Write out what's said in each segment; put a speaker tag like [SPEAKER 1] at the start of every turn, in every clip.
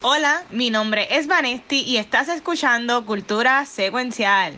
[SPEAKER 1] Hola, mi nombre es Vanesti y estás escuchando Cultura Secuencial.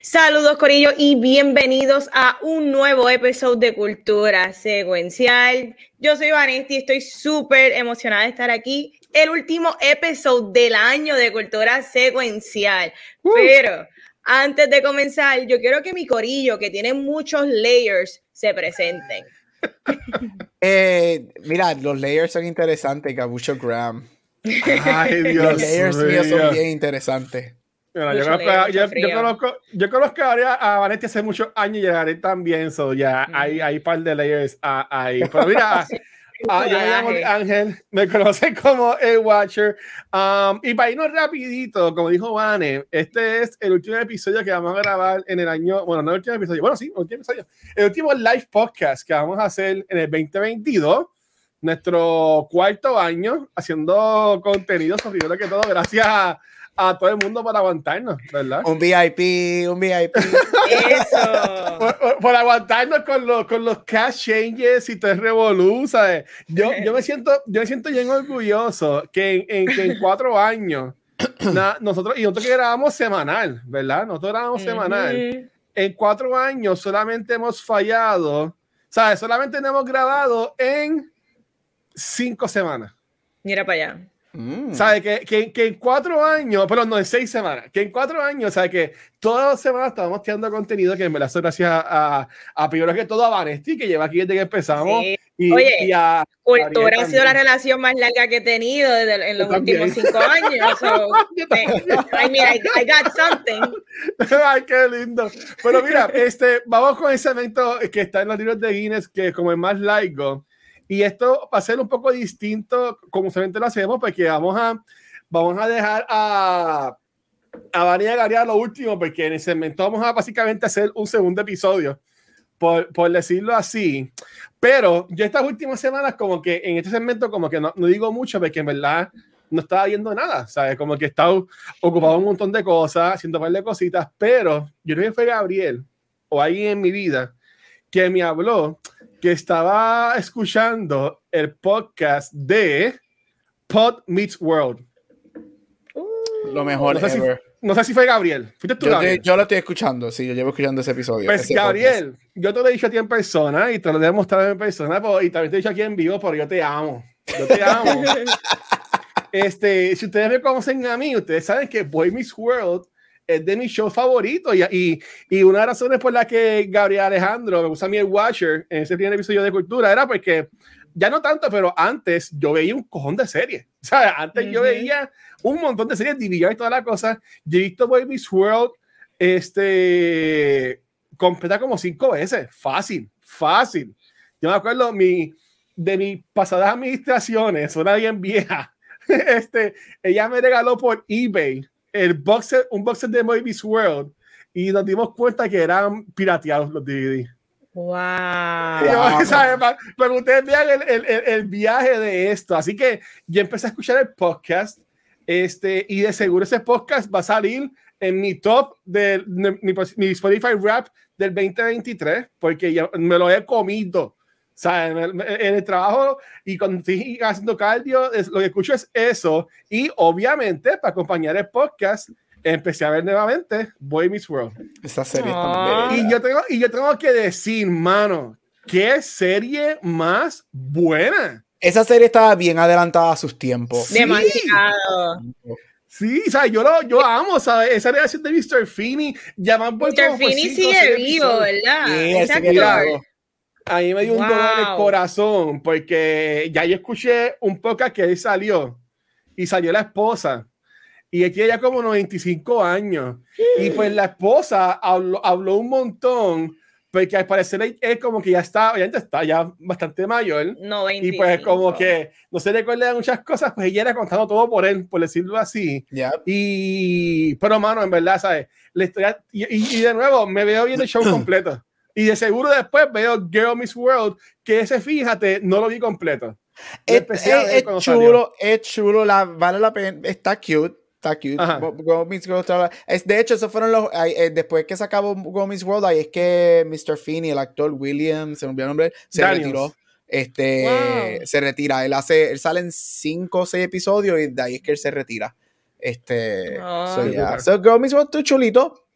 [SPEAKER 1] Saludos Corillo y bienvenidos a un nuevo episodio de Cultura Secuencial. Yo soy Vanesti y estoy súper emocionada de estar aquí el último episodio del año de Cultura Secuencial. Pero antes de comenzar, yo quiero que mi corillo, que tiene muchos layers, se presenten.
[SPEAKER 2] Eh, mira, los layers son interesantes, Gabucho Graham.
[SPEAKER 3] Ay, Dios
[SPEAKER 2] los layers míos son bien interesantes.
[SPEAKER 3] Bueno, yo, conozco, a, yo, yo, conozco, yo conozco a, a Vanetti hace muchos años y a Jared también, so ya mm. hay, hay un par de layers ahí. Pero mira, Ah, yo me llamo Ángel, me conocen como el Watcher. Um, y para irnos rapidito, como dijo Vane, este es el último episodio que vamos a grabar en el año, bueno, no el último episodio, bueno, sí, el último episodio, el último live podcast que vamos a hacer en el 2022, nuestro cuarto año haciendo contenido, sobre todo que todo, gracias a a todo el mundo para aguantarnos, ¿verdad?
[SPEAKER 2] Un VIP, un VIP.
[SPEAKER 3] Eso. Por, aguantarnos con los, con los cash changes y todo el revolú, ¿sabes? Yo, yo, me siento, yo me siento bien orgulloso que en, que en cuatro años, nosotros, y nosotros que grabamos semanal, ¿verdad? Nosotros grabamos semanal. En cuatro años solamente hemos fallado, ¿sabes? Solamente hemos grabado en cinco semanas.
[SPEAKER 1] Mira para allá.
[SPEAKER 3] Mm. ¿Sabe? Que, que, que, en cuatro años, pero no, en seis semanas, que en cuatro años, ¿sabe? Que todas las semanas estamos tirando contenido que me la hace gracias a, a, primero que todo a Vanesti, que lleva aquí desde que empezamos. Y,
[SPEAKER 1] Oye, y a, Cultura ha sido la relación más larga que he tenido desde, en los últimos cinco años. So, I mean, I, I, got something.
[SPEAKER 3] Ay, qué lindo. Pero mira, este, vamos con ese evento que está en los libros de Guinness, que es como el más laico. Y esto va a ser un poco distinto como usualmente lo hacemos, porque vamos a, vamos a dejar a, a Vania Garia lo último, porque en el segmento vamos a básicamente hacer un segundo episodio, por, por decirlo así. Pero yo estas últimas semanas, como que en este segmento, como que no, digo mucho, porque en verdad no estaba viendo nada, ¿sabes? Como que he estado ocupado un montón de cosas, haciendo un par de cositas, pero yo creo que fue Gabriel o alguien en mi vida que me habló que estaba escuchando el podcast de Pod Meets World.
[SPEAKER 2] Lo mejor
[SPEAKER 3] no sé, si, no sé si, fue Gabriel. ¿Fuiste tú,
[SPEAKER 2] yo,
[SPEAKER 3] Gabriel?
[SPEAKER 2] Te, yo lo estoy escuchando, sí, yo llevo escuchando ese episodio.
[SPEAKER 3] Pues
[SPEAKER 2] ese
[SPEAKER 3] Gabriel, podcast. yo te lo he dicho a ti en persona y te lo he demostrado en persona pero, y también te he dicho aquí en vivo, pero yo te amo. Yo te amo. este, si ustedes me conocen a mí, ustedes saben que Boy Meets World es de mis shows favoritos y, y, y, una de las razones por la que Gabriel Alejandro me gusta a mí el Watcher en ese primer episodio de Cultura era porque ya no tanto, pero antes yo veía un cojón de series. O sea, antes uh -huh. yo veía un montón de series divididas y toda la cosa. Yo he visto Boy Miss World este, completa como cinco veces. Fácil, fácil. Yo me acuerdo mi, de mis pasadas administraciones, una bien vieja. Este, ella me regaló por eBay el boxer, un boxer de Movies World y nos dimos cuenta que eran pirateados los DVD.
[SPEAKER 1] Wow.
[SPEAKER 3] Para, para que ustedes vean el, el, el, viaje de esto. Así que yo empecé a escuchar el podcast este, y de seguro ese podcast va a salir en mi top de, de mi, mi, Spotify Rap del 2023 porque ya me lo he comido. O sea, en el, trabajo y cuando estoy haciendo cardio, es, lo que escucho es eso. Y obviamente, para acompañar el podcast, empecé a ver nuevamente Boy Meets World.
[SPEAKER 2] Esa serie
[SPEAKER 3] oh. y yo tengo Y yo tengo que decir, mano, qué serie más buena.
[SPEAKER 2] Esa serie estaba bien adelantada a sus tiempos.
[SPEAKER 1] Sí. Demasiado.
[SPEAKER 3] Sí, o sea, yo lo yo amo, ¿sabes? Esa relación de Mr. Finney, llaman por
[SPEAKER 1] Mr. Finney sigue vivo, ¿verdad?
[SPEAKER 2] Sí, ese actor
[SPEAKER 3] a mí me dio un wow. dolor en el corazón porque ya yo escuché un podcast que él salió y salió la esposa y aquí ella como 95 años y pues la esposa habló, habló un montón porque al parecer él como que ya está, ya está ya bastante mayor
[SPEAKER 1] no, 25.
[SPEAKER 3] y pues como que no se recuerda muchas cosas, pues ella era contando todo por él, por decirlo así.
[SPEAKER 2] Yeah.
[SPEAKER 3] Y, pero mano, en verdad, ¿sabes? La historia, y, y de nuevo, me veo viendo el show completo. Y de seguro después veo Girl Miss World, que ese, fíjate, no lo vi completo.
[SPEAKER 2] Es, es- es
[SPEAKER 3] cuando salió.
[SPEAKER 2] chulo, es chulo, la, vale la pena, está cute. Está cute. Girl está- es, de hecho, esos fueron los. ay, eh, después que se acabó Go Meets World, ahí es que Mr. Finney, el actor William, se me olvidó el nombre, se
[SPEAKER 3] Daniels.
[SPEAKER 2] retiró. Este
[SPEAKER 1] Wow.
[SPEAKER 2] se retira. Él hace, él sale en cinco o seis episodios y de ahí es que él se retira. Este.
[SPEAKER 1] Ah.
[SPEAKER 2] so, yeah. So, Go Meets World, tú chulito.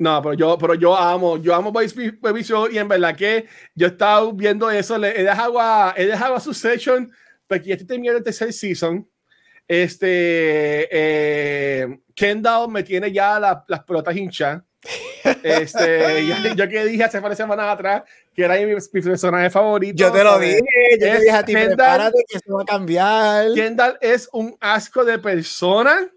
[SPEAKER 3] No, pero yo, pero yo amo, yo amo Baby Show y en verdad que yo he estado viendo eso, le he dejado a, he dejado a su session porque ya estoy terminando el tercer season. Este, eh, Kendall me tiene ya la- las pelotas hinchas. Este, ya- yo que dije hace varias semanas atrás que era mi, mi personaje favorito.
[SPEAKER 2] Yo te lo
[SPEAKER 3] ¿sabes?
[SPEAKER 2] dije. Yo te dije a ti,
[SPEAKER 3] Kendall.
[SPEAKER 2] prepárate que eso va a cambiar.
[SPEAKER 3] Kendall es un asco de persona.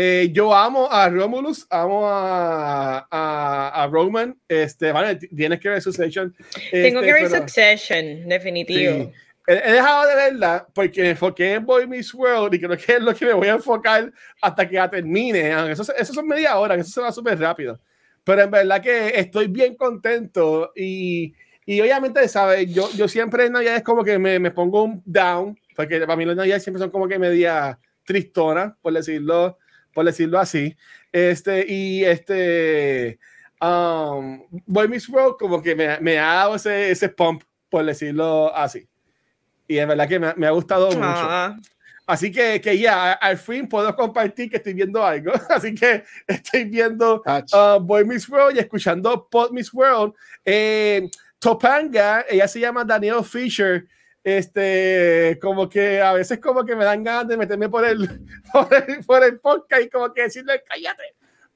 [SPEAKER 3] Eh, yo amo a Romulus, amo a, a, a Roman. Este, vale, tienes que ver Succession.
[SPEAKER 1] Tengo
[SPEAKER 3] Este,
[SPEAKER 1] que ver
[SPEAKER 3] pero-
[SPEAKER 1] Succession, definitivo.
[SPEAKER 3] Sí. He, dejado de verla porque me enfoqué en Boy Meets World y creo que es lo que me voy a enfocar hasta que la termine. Eso, eso son media hora, eso se va súper rápido. Pero en verdad que estoy bien contento y, y obviamente, ¿sabes? Yo, yo siempre en Navidad es como que me, me pongo un down, porque para mí las Navidades siempre son como que media tristonas, por decirlo, por decirlo así. Este, y este, um, Boy Meets World como que me, me ha dado ese, ese pump, por decirlo así. Y en verdad que me, me ha gustado mucho.
[SPEAKER 1] Ah,
[SPEAKER 3] Así que, que ya, al fin puedo compartir que estoy viendo algo. Así que estoy viendo uh, Boy Miss World y escuchando Pod Miss World. Eh, Topanga, ella se llama Danielle Fisher. Este, como que a veces como que me dan ganas de meterme por el, por el, por el podcast y como que decirle cállate.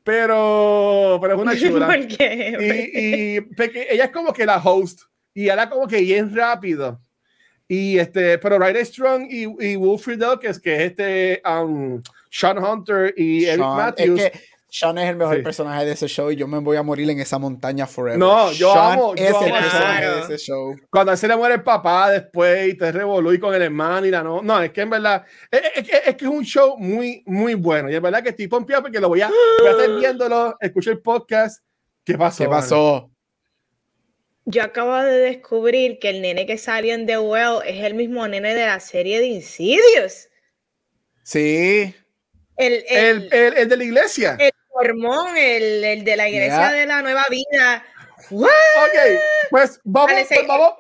[SPEAKER 3] Pero, pero es una chula.
[SPEAKER 1] ¿Por qué?
[SPEAKER 3] y, y porque ella es como que la host y habla como que bien rápido. Y este, pero Ryder Strong y, y Will Friedle, que es que es este um, Sean Hunter y Eric
[SPEAKER 2] Sean,
[SPEAKER 3] Matthews.
[SPEAKER 2] Es que Sean es el mejor
[SPEAKER 3] Sí.
[SPEAKER 2] personaje de ese show y yo me voy a morir en esa montaña forever.
[SPEAKER 3] No, yo
[SPEAKER 2] Sean
[SPEAKER 3] amo-
[SPEAKER 2] es
[SPEAKER 3] yo
[SPEAKER 2] el
[SPEAKER 3] amo
[SPEAKER 2] personaje de ese show.
[SPEAKER 3] Cuando se le muere el papá después y te revolú y con el hermano y la no. No, es que en verdad, es, es que- es que es un show muy, muy bueno. Y en verdad que estoy pompeado porque lo voy a, voy a estar viéndolo, escucho el podcast. ¿Qué pasó?
[SPEAKER 2] ¿Qué pasó?
[SPEAKER 1] Yo acabo de descubrir que el nene que salió en The Well es el mismo nene de la serie de Insidious.
[SPEAKER 2] Sí.
[SPEAKER 1] El,
[SPEAKER 3] El,
[SPEAKER 1] el,
[SPEAKER 3] el, el de la iglesia.
[SPEAKER 1] el mormón, el, el de la iglesia
[SPEAKER 2] Ya.
[SPEAKER 1] de la nueva vida. ¿What?
[SPEAKER 3] Ok, pues vamos, pues vamos.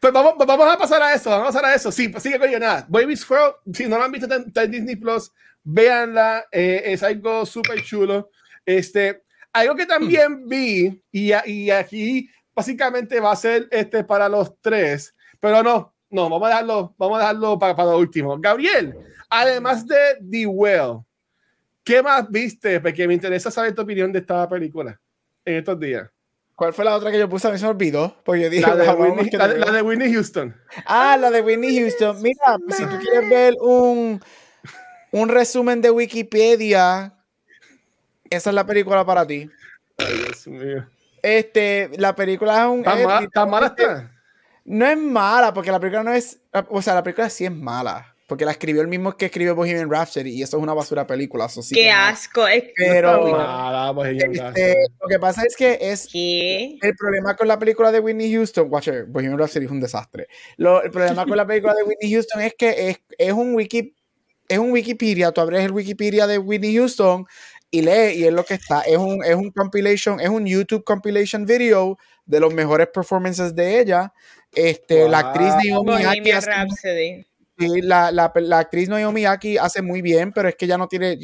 [SPEAKER 3] Pues vamos, pues vamos a pasar a eso, vamos a pasar a eso. Sí, pues sigue con nada. Baby's World, si no lo han visto está en- Disney Plus, véanla, eh, es algo súper chulo. Este, algo que también vi, y, y aquí básicamente va a ser este para los tres, pero no, no, vamos a dejarlo, vamos a dejarlo para, para lo último. Gabriel, además de The Well, ¿qué más viste? Porque me interesa saber tu opinión de esta película en estos días.
[SPEAKER 2] ¿Cuál fue la otra que yo puse? A mí se me olvidó. Porque yo dije,
[SPEAKER 3] La de,
[SPEAKER 2] "Hablamos
[SPEAKER 3] Whitney,
[SPEAKER 2] que
[SPEAKER 3] la
[SPEAKER 2] te
[SPEAKER 3] de- la
[SPEAKER 2] veo".
[SPEAKER 3] de Whitney Houston.
[SPEAKER 2] Ah, la de Whitney Houston. Mira, si tú quieres ver un, un resumen de Wikipedia, esa es la película para ti.
[SPEAKER 3] Ay, Dios mío.
[SPEAKER 2] Este, la película es un.
[SPEAKER 3] ¿Tan, ma- tan mala está?
[SPEAKER 2] No es mala, porque la película no es. O sea, la película sí es mala. Porque la escribió el mismo que escribió Bohemian Rhapsody y eso es una basura película. Eso sí que
[SPEAKER 1] Qué
[SPEAKER 2] mala.
[SPEAKER 1] asco. Es
[SPEAKER 2] Pero-.
[SPEAKER 3] Nada, no
[SPEAKER 2] Este, lo que pasa es que es
[SPEAKER 1] ¿Qué?
[SPEAKER 2] el problema con la película de Whitney Houston, watcher, Bohemian Rhapsody es un desastre. Lo- el problema con la película de Whitney Houston es que es, es un wiki, es un Wikipedia, tú abres el Wikipedia de Whitney Houston y lee y es lo que está, es un, es un compilation, es un YouTube compilation video de los mejores performances de ella. Este, la actriz. Naomi
[SPEAKER 1] Bohemian Rhapsody.
[SPEAKER 2] Sí, la, la, la actriz Naomi Aki hace muy bien, pero es que ya no tiene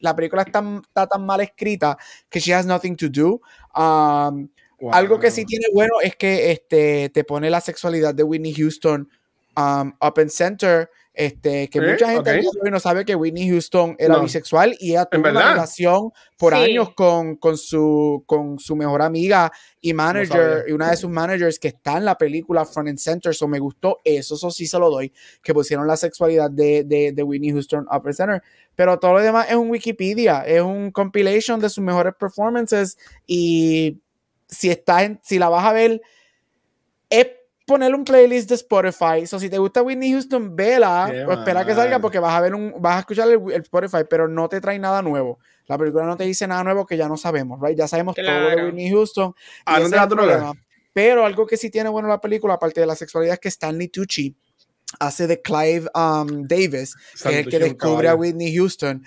[SPEAKER 2] la película está, está tan mal escrita que she has nothing to do. Um,
[SPEAKER 3] Wow.
[SPEAKER 2] algo que sí tiene bueno es que este, te pone la sexualidad de Whitney Houston um, up in center. Este, que
[SPEAKER 3] ¿Eh?
[SPEAKER 2] mucha gente
[SPEAKER 3] Ok.
[SPEAKER 2] al día de hoy no sabe que Whitney Houston era
[SPEAKER 3] No.
[SPEAKER 2] bisexual y ella
[SPEAKER 3] ¿En
[SPEAKER 2] tuvo una relación por
[SPEAKER 1] Sí.
[SPEAKER 2] años con, con, su, con su mejor amiga y manager,
[SPEAKER 3] sabía.
[SPEAKER 2] y una de sus managers que está en la película Front and Center. So me gustó eso, eso sí se lo doy, que pusieron la sexualidad de, de, de Whitney Houston up in center. Pero todo lo demás es un Wikipedia, es un compilation de sus mejores performances y si estás en- si la vas a ver, es poner un playlist de Spotify. So, si te gusta Whitney Houston, vela o espera que salga porque vas a ver un, vas a escuchar el, el Spotify, pero no te trae nada nuevo. La película no te dice nada nuevo que ya no sabemos, right? Ya sabemos todo de. Whitney Houston. Pero algo que sí tiene bueno la película, aparte de la sexualidad, es que Stanley Tucci hace de Clive um, Davis, que es el que descubre a Whitney Houston.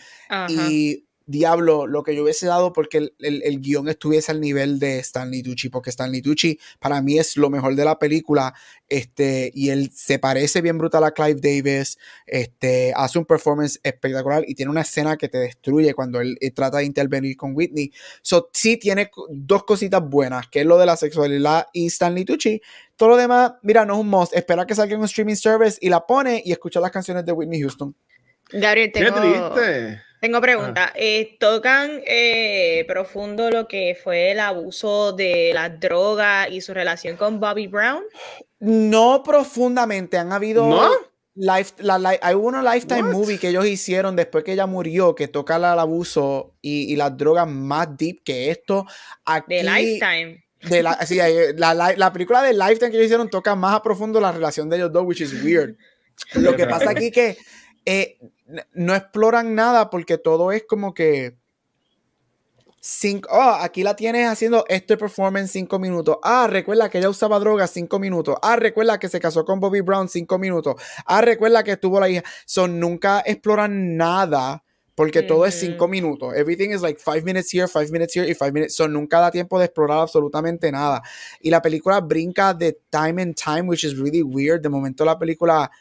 [SPEAKER 2] Y diablo, lo que yo hubiese dado porque el, el, guion estuviese al nivel de Stanley Tucci, porque Stanley Tucci para mí es lo mejor de la película, este, y él se parece bien brutal a Clive Davis, este, hace un performance espectacular y tiene una escena que te destruye cuando él, él trata de intervenir con Whitney. So, sí tiene dos cositas buenas, que es lo de la sexualidad y Stanley Tucci, todo lo demás, mira, no es un must. Espera que salga en un streaming service y la pone y escucha las canciones de Whitney Houston.
[SPEAKER 1] Gabriel, tengo, tengo pregunta. Ah. Eh, ¿Tocan eh, profundo lo que fue el abuso de las drogas y su relación con Bobby Brown?
[SPEAKER 2] No profundamente. Han habido. ¿No? Life, la, hay una Lifetime movie que ellos hicieron después que ella murió que toca el, abuso y, y, las drogas más deep que esto.
[SPEAKER 1] de Lifetime
[SPEAKER 2] de la, sí, la, la, película de Lifetime que ellos hicieron toca más a profundo la relación de ellos dos, which is weird. Lo que pasa aquí que eh, no exploran nada porque todo es como que cinco, oh, aquí la tienes haciendo este performance cinco minutos. Ah, recuerda que ella usaba drogas cinco minutos. Ah, recuerda que se casó con Bobby Brown cinco minutos. Ah, recuerda que tuvo la hija. Son nunca exploran nada porque todo es cinco minutos. Everything is like five minutes here, five minutes here y five minutes. So nunca da tiempo de explorar absolutamente nada. Y la película brinca de time and time, which is really weird. De momento la película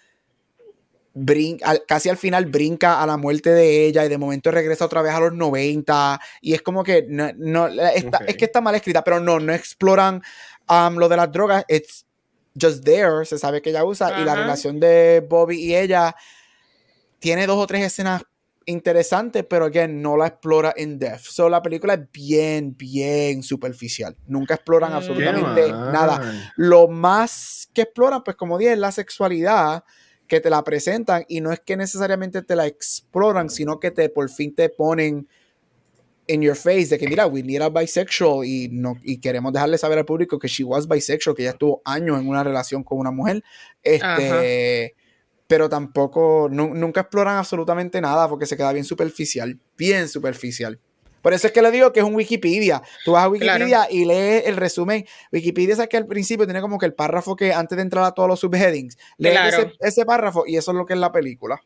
[SPEAKER 2] brinca, casi al final brinca a la muerte de ella y de momento regresa otra vez a los 90 y es como que no, está, es que está mal escrita, pero no, no exploran um, lo de las drogas. It's just there, se sabe que ella usa y la relación de Bobby y ella tiene dos o tres escenas interesante, pero que no la explora en depth. So, la película es bien, bien superficial. Nunca exploran mm. absolutamente nada. Lo más que exploran, pues como dije, es la sexualidad que te la presentan y no es que necesariamente te la exploran, sino que te por fin te ponen en your face de que mira, Whitney era bisexual y, no, y queremos dejarle saber al público que she was bisexual, que ella estuvo años en una relación con una mujer. Este, pero tampoco, nunca exploran absolutamente nada porque se queda bien superficial, bien superficial. Por eso es que le digo que es un Wikipedia. Tú vas a Wikipedia y lees el resumen. Wikipedia es que al principio tiene como que el párrafo que antes de entrar a todos los subheadings, lees ese, párrafo y eso es lo que es la película.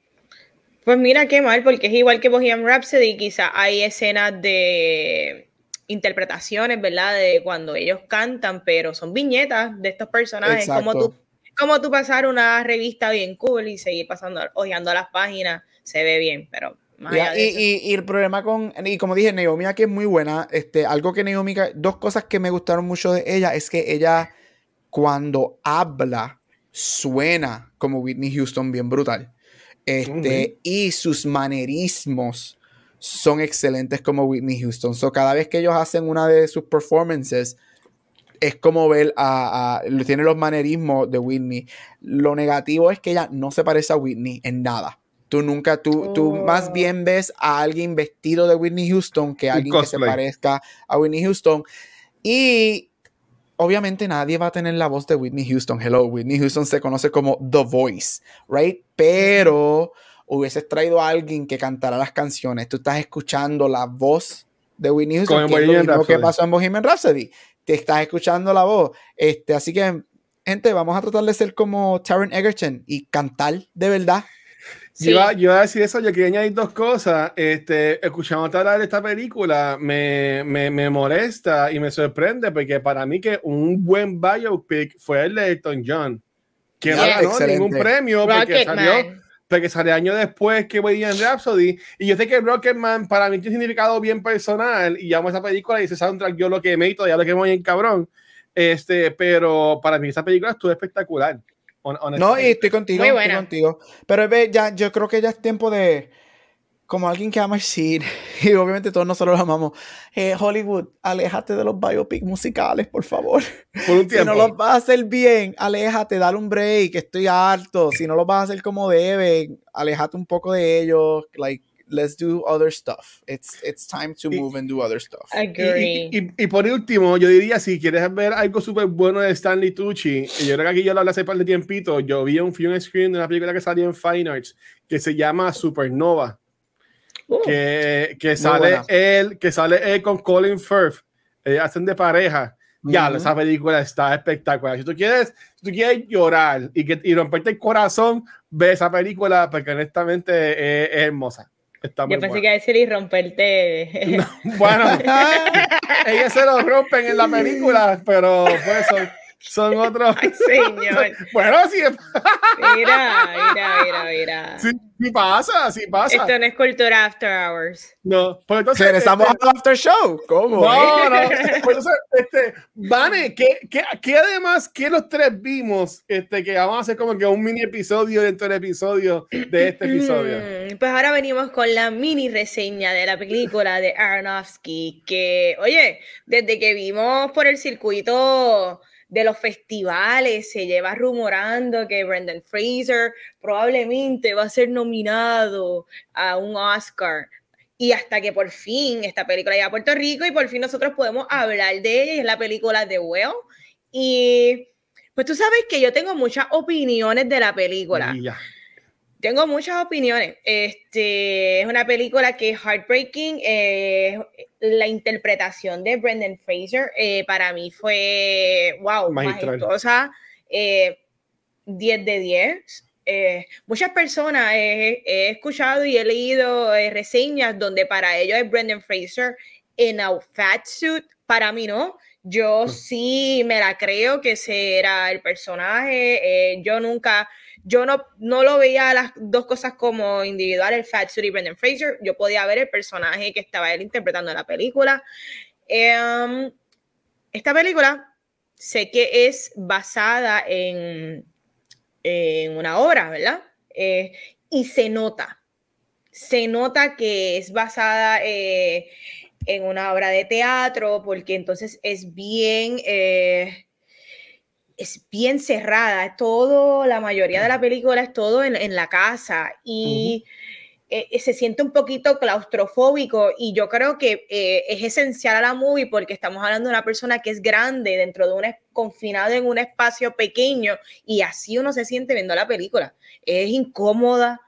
[SPEAKER 1] Pues mira qué mal, porque es igual que Bohemian Rhapsody, quizá hay escenas de interpretaciones, ¿verdad? De cuando ellos cantan, pero son viñetas de estos personajes, como tú como tú pasar una revista bien cool y seguir pasando, hojeando las páginas, se ve bien, pero
[SPEAKER 2] y, y, el problema con, y como dije, Naomi aquí es muy buena. Este, algo que Naomi, dos cosas que me gustaron mucho de ella es que ella, cuando habla, suena como Whitney Houston, bien brutal. Este, Y sus manerismos son excelentes como Whitney Houston. So, cada vez que ellos hacen una de sus performances, es como ver a, a, tiene los manerismos de Whitney. Lo negativo es que ella no se parece a Whitney en nada. Tú nunca, tú, tú más oh. bien ves a alguien vestido de Whitney Houston que alguien que se parezca a Whitney Houston. Y obviamente nadie va a tener la voz de Whitney Houston. Hello, Whitney Houston se conoce como The Voice, right? Pero hubieses traído a alguien que cantara las canciones. Tú estás escuchando la voz de Whitney Houston, que es lo que pasó en Bohemian Rhapsody te estás escuchando la voz. Este, así que, gente, vamos a tratar de ser como Taron Egerton y cantar de verdad.
[SPEAKER 3] Yo, iba, a decir eso, yo quería añadir dos cosas. Este, escuchando hablar de esta película me, me, me, molesta y me sorprende porque para mí que un buen biopic fue el de Elton John, que no ganó ningún premio porque salió, porque salió años después que en Rhapsody. Y yo sé que Rocketman para mí tiene un significado bien personal y llamo esa película y ese soundtrack yo lo que me y todavía lo que muy en cabrón. Este, pero para mí esa película estuvo espectacular.
[SPEAKER 2] No, y estoy contigo, estoy contigo. Pero ya, yo creo que ya es tiempo de como alguien que ama el cine, y obviamente todos nosotros lo amamos, eh, Hollywood, aléjate de los biopic musicales, por favor. Por un tiempo. Si no los vas a hacer bien, aléjate, dale un break, estoy harto. Si no los vas a hacer como deben, aléjate un poco de ellos. Like, let's do other stuff. It's, it's time to move and do other stuff.
[SPEAKER 1] Agree.
[SPEAKER 3] Y, y, por último, yo diría, si quieres ver algo súper bueno de Stanley Tucci, yo creo que aquí ya lo hablé hace par de tiempito, yo vi un film screen de una película que salió en Fine Arts que se llama Supernova Uh. que, que sale él, que sale él con Colin Firth. hacen de pareja. Ya, esa película está espectacular. Si tú quieres, si tú quieres llorar y, que, y romperte el corazón, ve esa película porque honestamente es, hermosa. Está muy
[SPEAKER 1] Yo pensé que iba a decir y romperte.
[SPEAKER 3] bueno, ellos se lo rompen en la película, pero pues son son otros.
[SPEAKER 1] Ay, señor.
[SPEAKER 3] bueno, sí.
[SPEAKER 1] mira, mira, mira, mira.
[SPEAKER 3] Sí, sí, pasa, sí pasa.
[SPEAKER 1] Esto no es cultura after hours.
[SPEAKER 3] No, pues entonces.
[SPEAKER 2] Regresamos este, al after show. ¿Cómo?
[SPEAKER 3] No, no. Pues entonces, este, Vane, ¿qué, qué, qué además, qué los tres vimos? Este, que vamos a hacer como que un mini episodio dentro del episodio de este episodio.
[SPEAKER 1] Mm, pues ahora venimos con la mini reseña de la película de Aronofsky. Que, oye, desde que vimos por el circuito de los festivales, se lleva rumorando que Brendan Fraser probablemente va a ser nominado a un Oscar. Y hasta que por fin esta película llega a Puerto Rico y por fin nosotros podemos hablar de ella, es la película de Well. Y pues tú sabes que yo tengo muchas opiniones de la película. Tengo muchas opiniones. Este, es una película que es heartbreaking. Eh, la interpretación de Brendan Fraser eh, para mí fue, wow, majestuosa. 10 eh, de 10. muchas personas he escuchado y he leído reseñas donde para ellos es Brendan Fraser en a fat suit. Para mí no. Yo mm. sí me la creo que ese era el personaje. yo nunca yo no, no lo veía las dos cosas como individual, el Fat Suit y Brendan Fraser. Yo podía ver el personaje que estaba él interpretando en la película. Em, esta película sé que es basada en, en una obra, ¿verdad? Eh, y se nota, se nota que es basada eh, en una obra de teatro, porque entonces es bien... Eh, es bien cerrada, es todo, la mayoría de la película es todo en, la casa y eh, eh, se siente un poquito claustrofóbico y yo creo que eh, es esencial a la movie porque estamos hablando de una persona que es grande dentro de un confinado en un espacio pequeño y así uno se siente viendo la película. Es incómoda.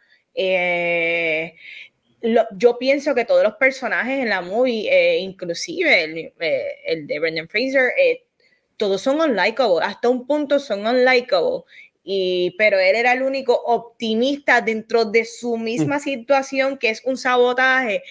[SPEAKER 1] yo pienso que todos los personajes en la movie, inclusive el, el, de Brendan Fraser, todos son unlikable, hasta un punto son unlikable. Y, pero él era el único optimista dentro de su misma mm. situación, que es un sabotaje.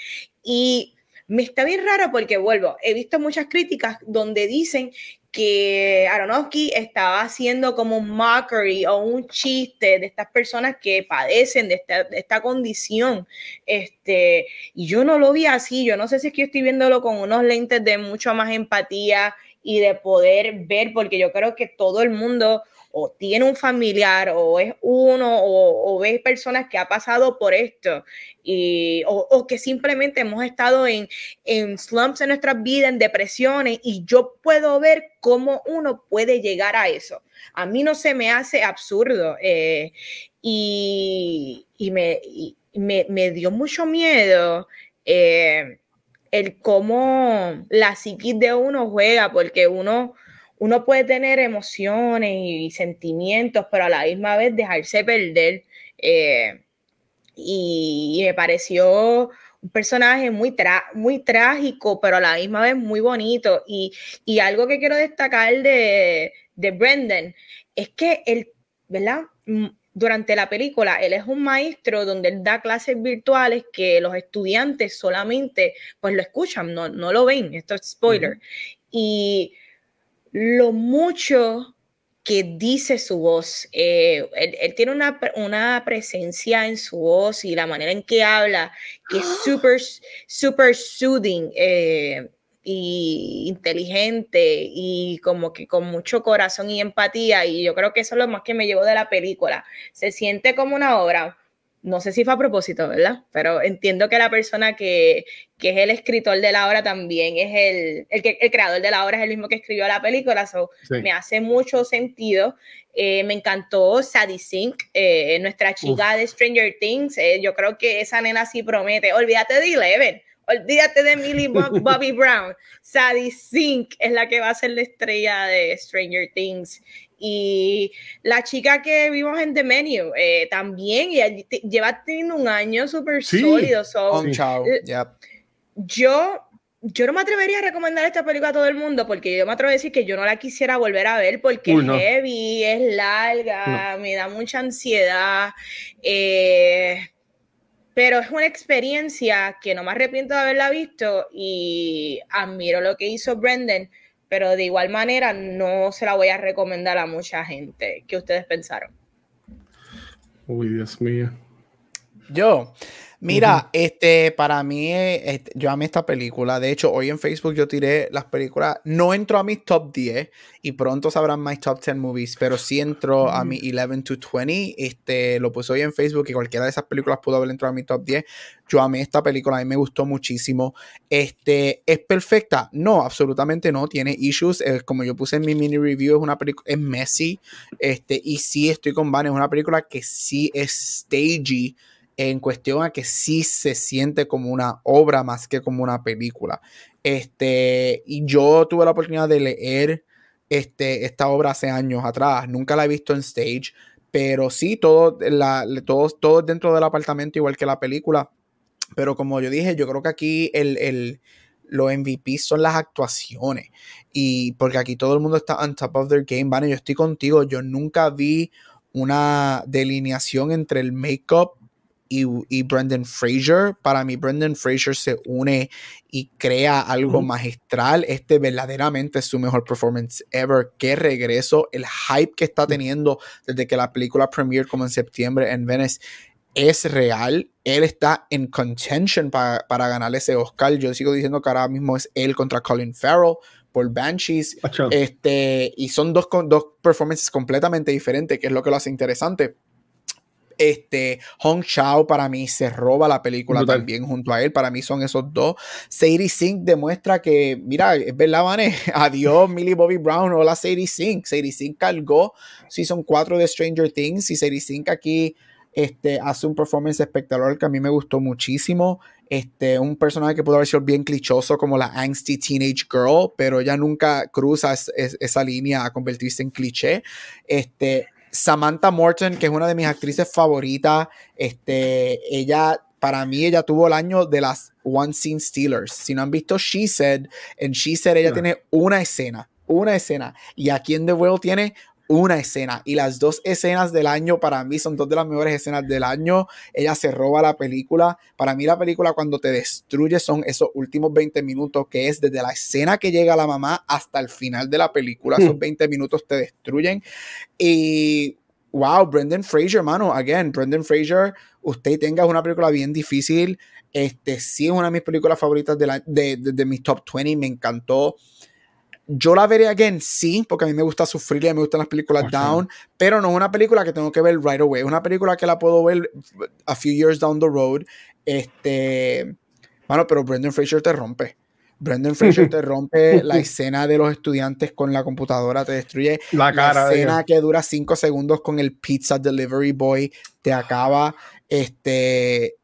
[SPEAKER 1] Y me está bien raro porque, vuelvo, he visto muchas críticas donde dicen que Aronofsky estaba haciendo como un mockery o un chiste de estas personas que padecen de esta, de esta, condición. Este, y yo no lo vi así, yo no sé si es que yo estoy viéndolo con unos lentes de mucho más empatía y de poder ver, porque yo creo que todo el mundo o tiene un familiar o es uno o, o ve personas que ha pasado por esto y, o, que simplemente hemos estado en, en slumps en nuestras vidas, en depresiones y yo puedo ver cómo uno puede llegar a eso. A mí no se me hace absurdo eh, y, y, me, me, me, dio mucho miedo. Eh, el cómo la psiquis de uno juega, porque uno, uno puede tener emociones y sentimientos, pero a la misma vez dejarse perder. Eh, y, me pareció un personaje muy, muy trágico, pero a la misma vez muy bonito. Y, y algo que quiero destacar de, de Brendan es que él, ¿verdad? Durante la película, él es un maestro donde él da clases virtuales que los estudiantes solamente pues lo escuchan, no, no lo ven, esto es spoiler. Y lo mucho que dice su voz, eh, él, tiene una, una, presencia en su voz y la manera en que habla, que es súper, súper soothing. Eh, y inteligente y como que con mucho corazón y empatía y yo creo que eso es lo más que me llevó de la película. Se siente como una obra, no sé si fue a propósito, ¿verdad? Pero entiendo que la persona que, que es el escritor de la obra también es el, el, que, el creador de la obra, es el mismo que escribió la película, so me hace mucho sentido. Eh, me encantó Sadie Sink, eh, nuestra chica de Stranger Things. Eh, yo creo que esa nena sí promete. Olvídate de Eleven Olvídate de Millie Bobby Brown. Sadie Sink es la que va a ser la estrella de Stranger Things. Y la chica que vimos en The Menu eh, también lleva teniendo un año súper sólido.
[SPEAKER 2] So,
[SPEAKER 1] Yo yo no me atrevería a recomendar esta película a todo el mundo porque yo me atrevo a decir que yo no la quisiera volver a ver porque es heavy, es larga, me da mucha ansiedad. Eh, pero es una experiencia que no me arrepiento de haberla visto y admiro lo que hizo Brendan, pero de igual manera no se la voy a recomendar a mucha gente. ¿Qué ustedes pensaron?
[SPEAKER 3] Uy, Dios mío.
[SPEAKER 2] Yo, Mira, este, para mí, este, yo amé esta película. De hecho, hoy en Facebook yo tiré las películas. No entro a mis top 10 y pronto sabrán mis top 10 movies, pero sí entro a mi 11 to 20. Este, lo puse hoy en Facebook y cualquiera de esas películas pudo haber entrado a mi top 10. Yo amé esta película, a mí me gustó muchísimo. Este, ¿es perfecta? No, absolutamente no. Tiene issues. como yo puse en mi mini review, es una película, es messy. Este, y sí estoy con Van, es una película que sí es stagey en cuestión a que sí se siente como una obra más que como una película. Este, y yo tuve la oportunidad de leer este, esta obra hace años atrás, nunca la he visto en stage, pero sí, todo, la, todo, todo dentro del apartamento, igual que la película. Pero como yo dije, yo creo que aquí el, el, los MVP son las actuaciones. Y porque aquí todo el mundo está on top of their game. Vale, yo estoy contigo. Yo nunca vi una delineación entre el make-up y, Brendan Fraser. Para mí, Brendan Fraser se une y crea algo magistral. Este verdaderamente es su mejor performance ever. Qué regreso. El hype que está teniendo desde que la película premiere como en septiembre en Venice es real. Él está en contention para, para ganar ese Oscar. Yo sigo diciendo que ahora mismo es él contra Colin Farrell por Banshees. Este, y son dos, dos performances completamente diferentes, que es lo que lo hace interesante. Este, Hong Chao para mí se roba la película también junto a él. Para mí son esos dos. Sadie Sink demuestra que, mira, es verdad, Vane. Adiós, Millie Bobby Brown. Hola, Sadie Sink. Sadie Sink cargó Season 4 de Stranger Things y Sadie Sink aquí este, hace un performance espectacular que a mí me gustó muchísimo. Este, un personaje que pudo haber sido bien clichoso como la angsty teenage girl, pero ella nunca cruza esa línea a convertirse en cliché. Este, Samantha Morton, que es una de mis actrices favoritas, este, ella, para mí, ella tuvo el año de las One Scene Stealers. Si no han visto She Said, en She Said ella tiene una escena, una escena. Y aquí en The World tiene una escena y las dos escenas del año para mí son dos de las mejores escenas del año. Ella se roba la película. Para mí la película cuando te destruye son esos últimos 20 minutos que es desde la escena que llega la mamá hasta el final de la película. Esos 20 hmm. minutos te destruyen. Y wow, Brendan Fraser, mano, again, Brendan Fraser, usted tenga una película bien difícil. Este sí es una de mis películas favoritas de, la, de, de mis top 20, me encantó. Yo la veré again, sí, porque a mí me gusta sufrir y me gustan las películas down, pero no es una película que tengo que ver right away. Es una película que la puedo ver a few years down the road. Este, bueno, pero Brendan Fraser te rompe. Brendan Fraser te rompe la escena de los estudiantes con la computadora, te destruye
[SPEAKER 3] la, cara
[SPEAKER 2] la escena que dura cinco segundos con el pizza delivery boy, te acaba. Este,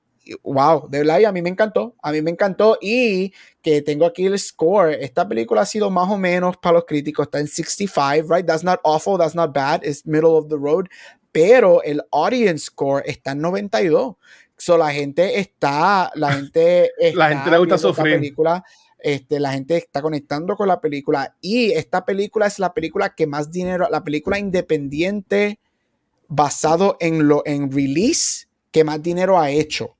[SPEAKER 2] wow, de verdad, a mí me encantó, a mí me encantó y que tengo aquí el score. Esta película ha sido más o menos para los críticos, está en 65, right? That's not awful, that's not bad, it's middle of the road, pero el audience score está en 92. So la gente está, la gente
[SPEAKER 3] la gente le gusta sufrir.
[SPEAKER 2] Película, este, la gente está conectando con la película y esta película es la película que más dinero, la película independiente basado en lo en release que más dinero ha hecho.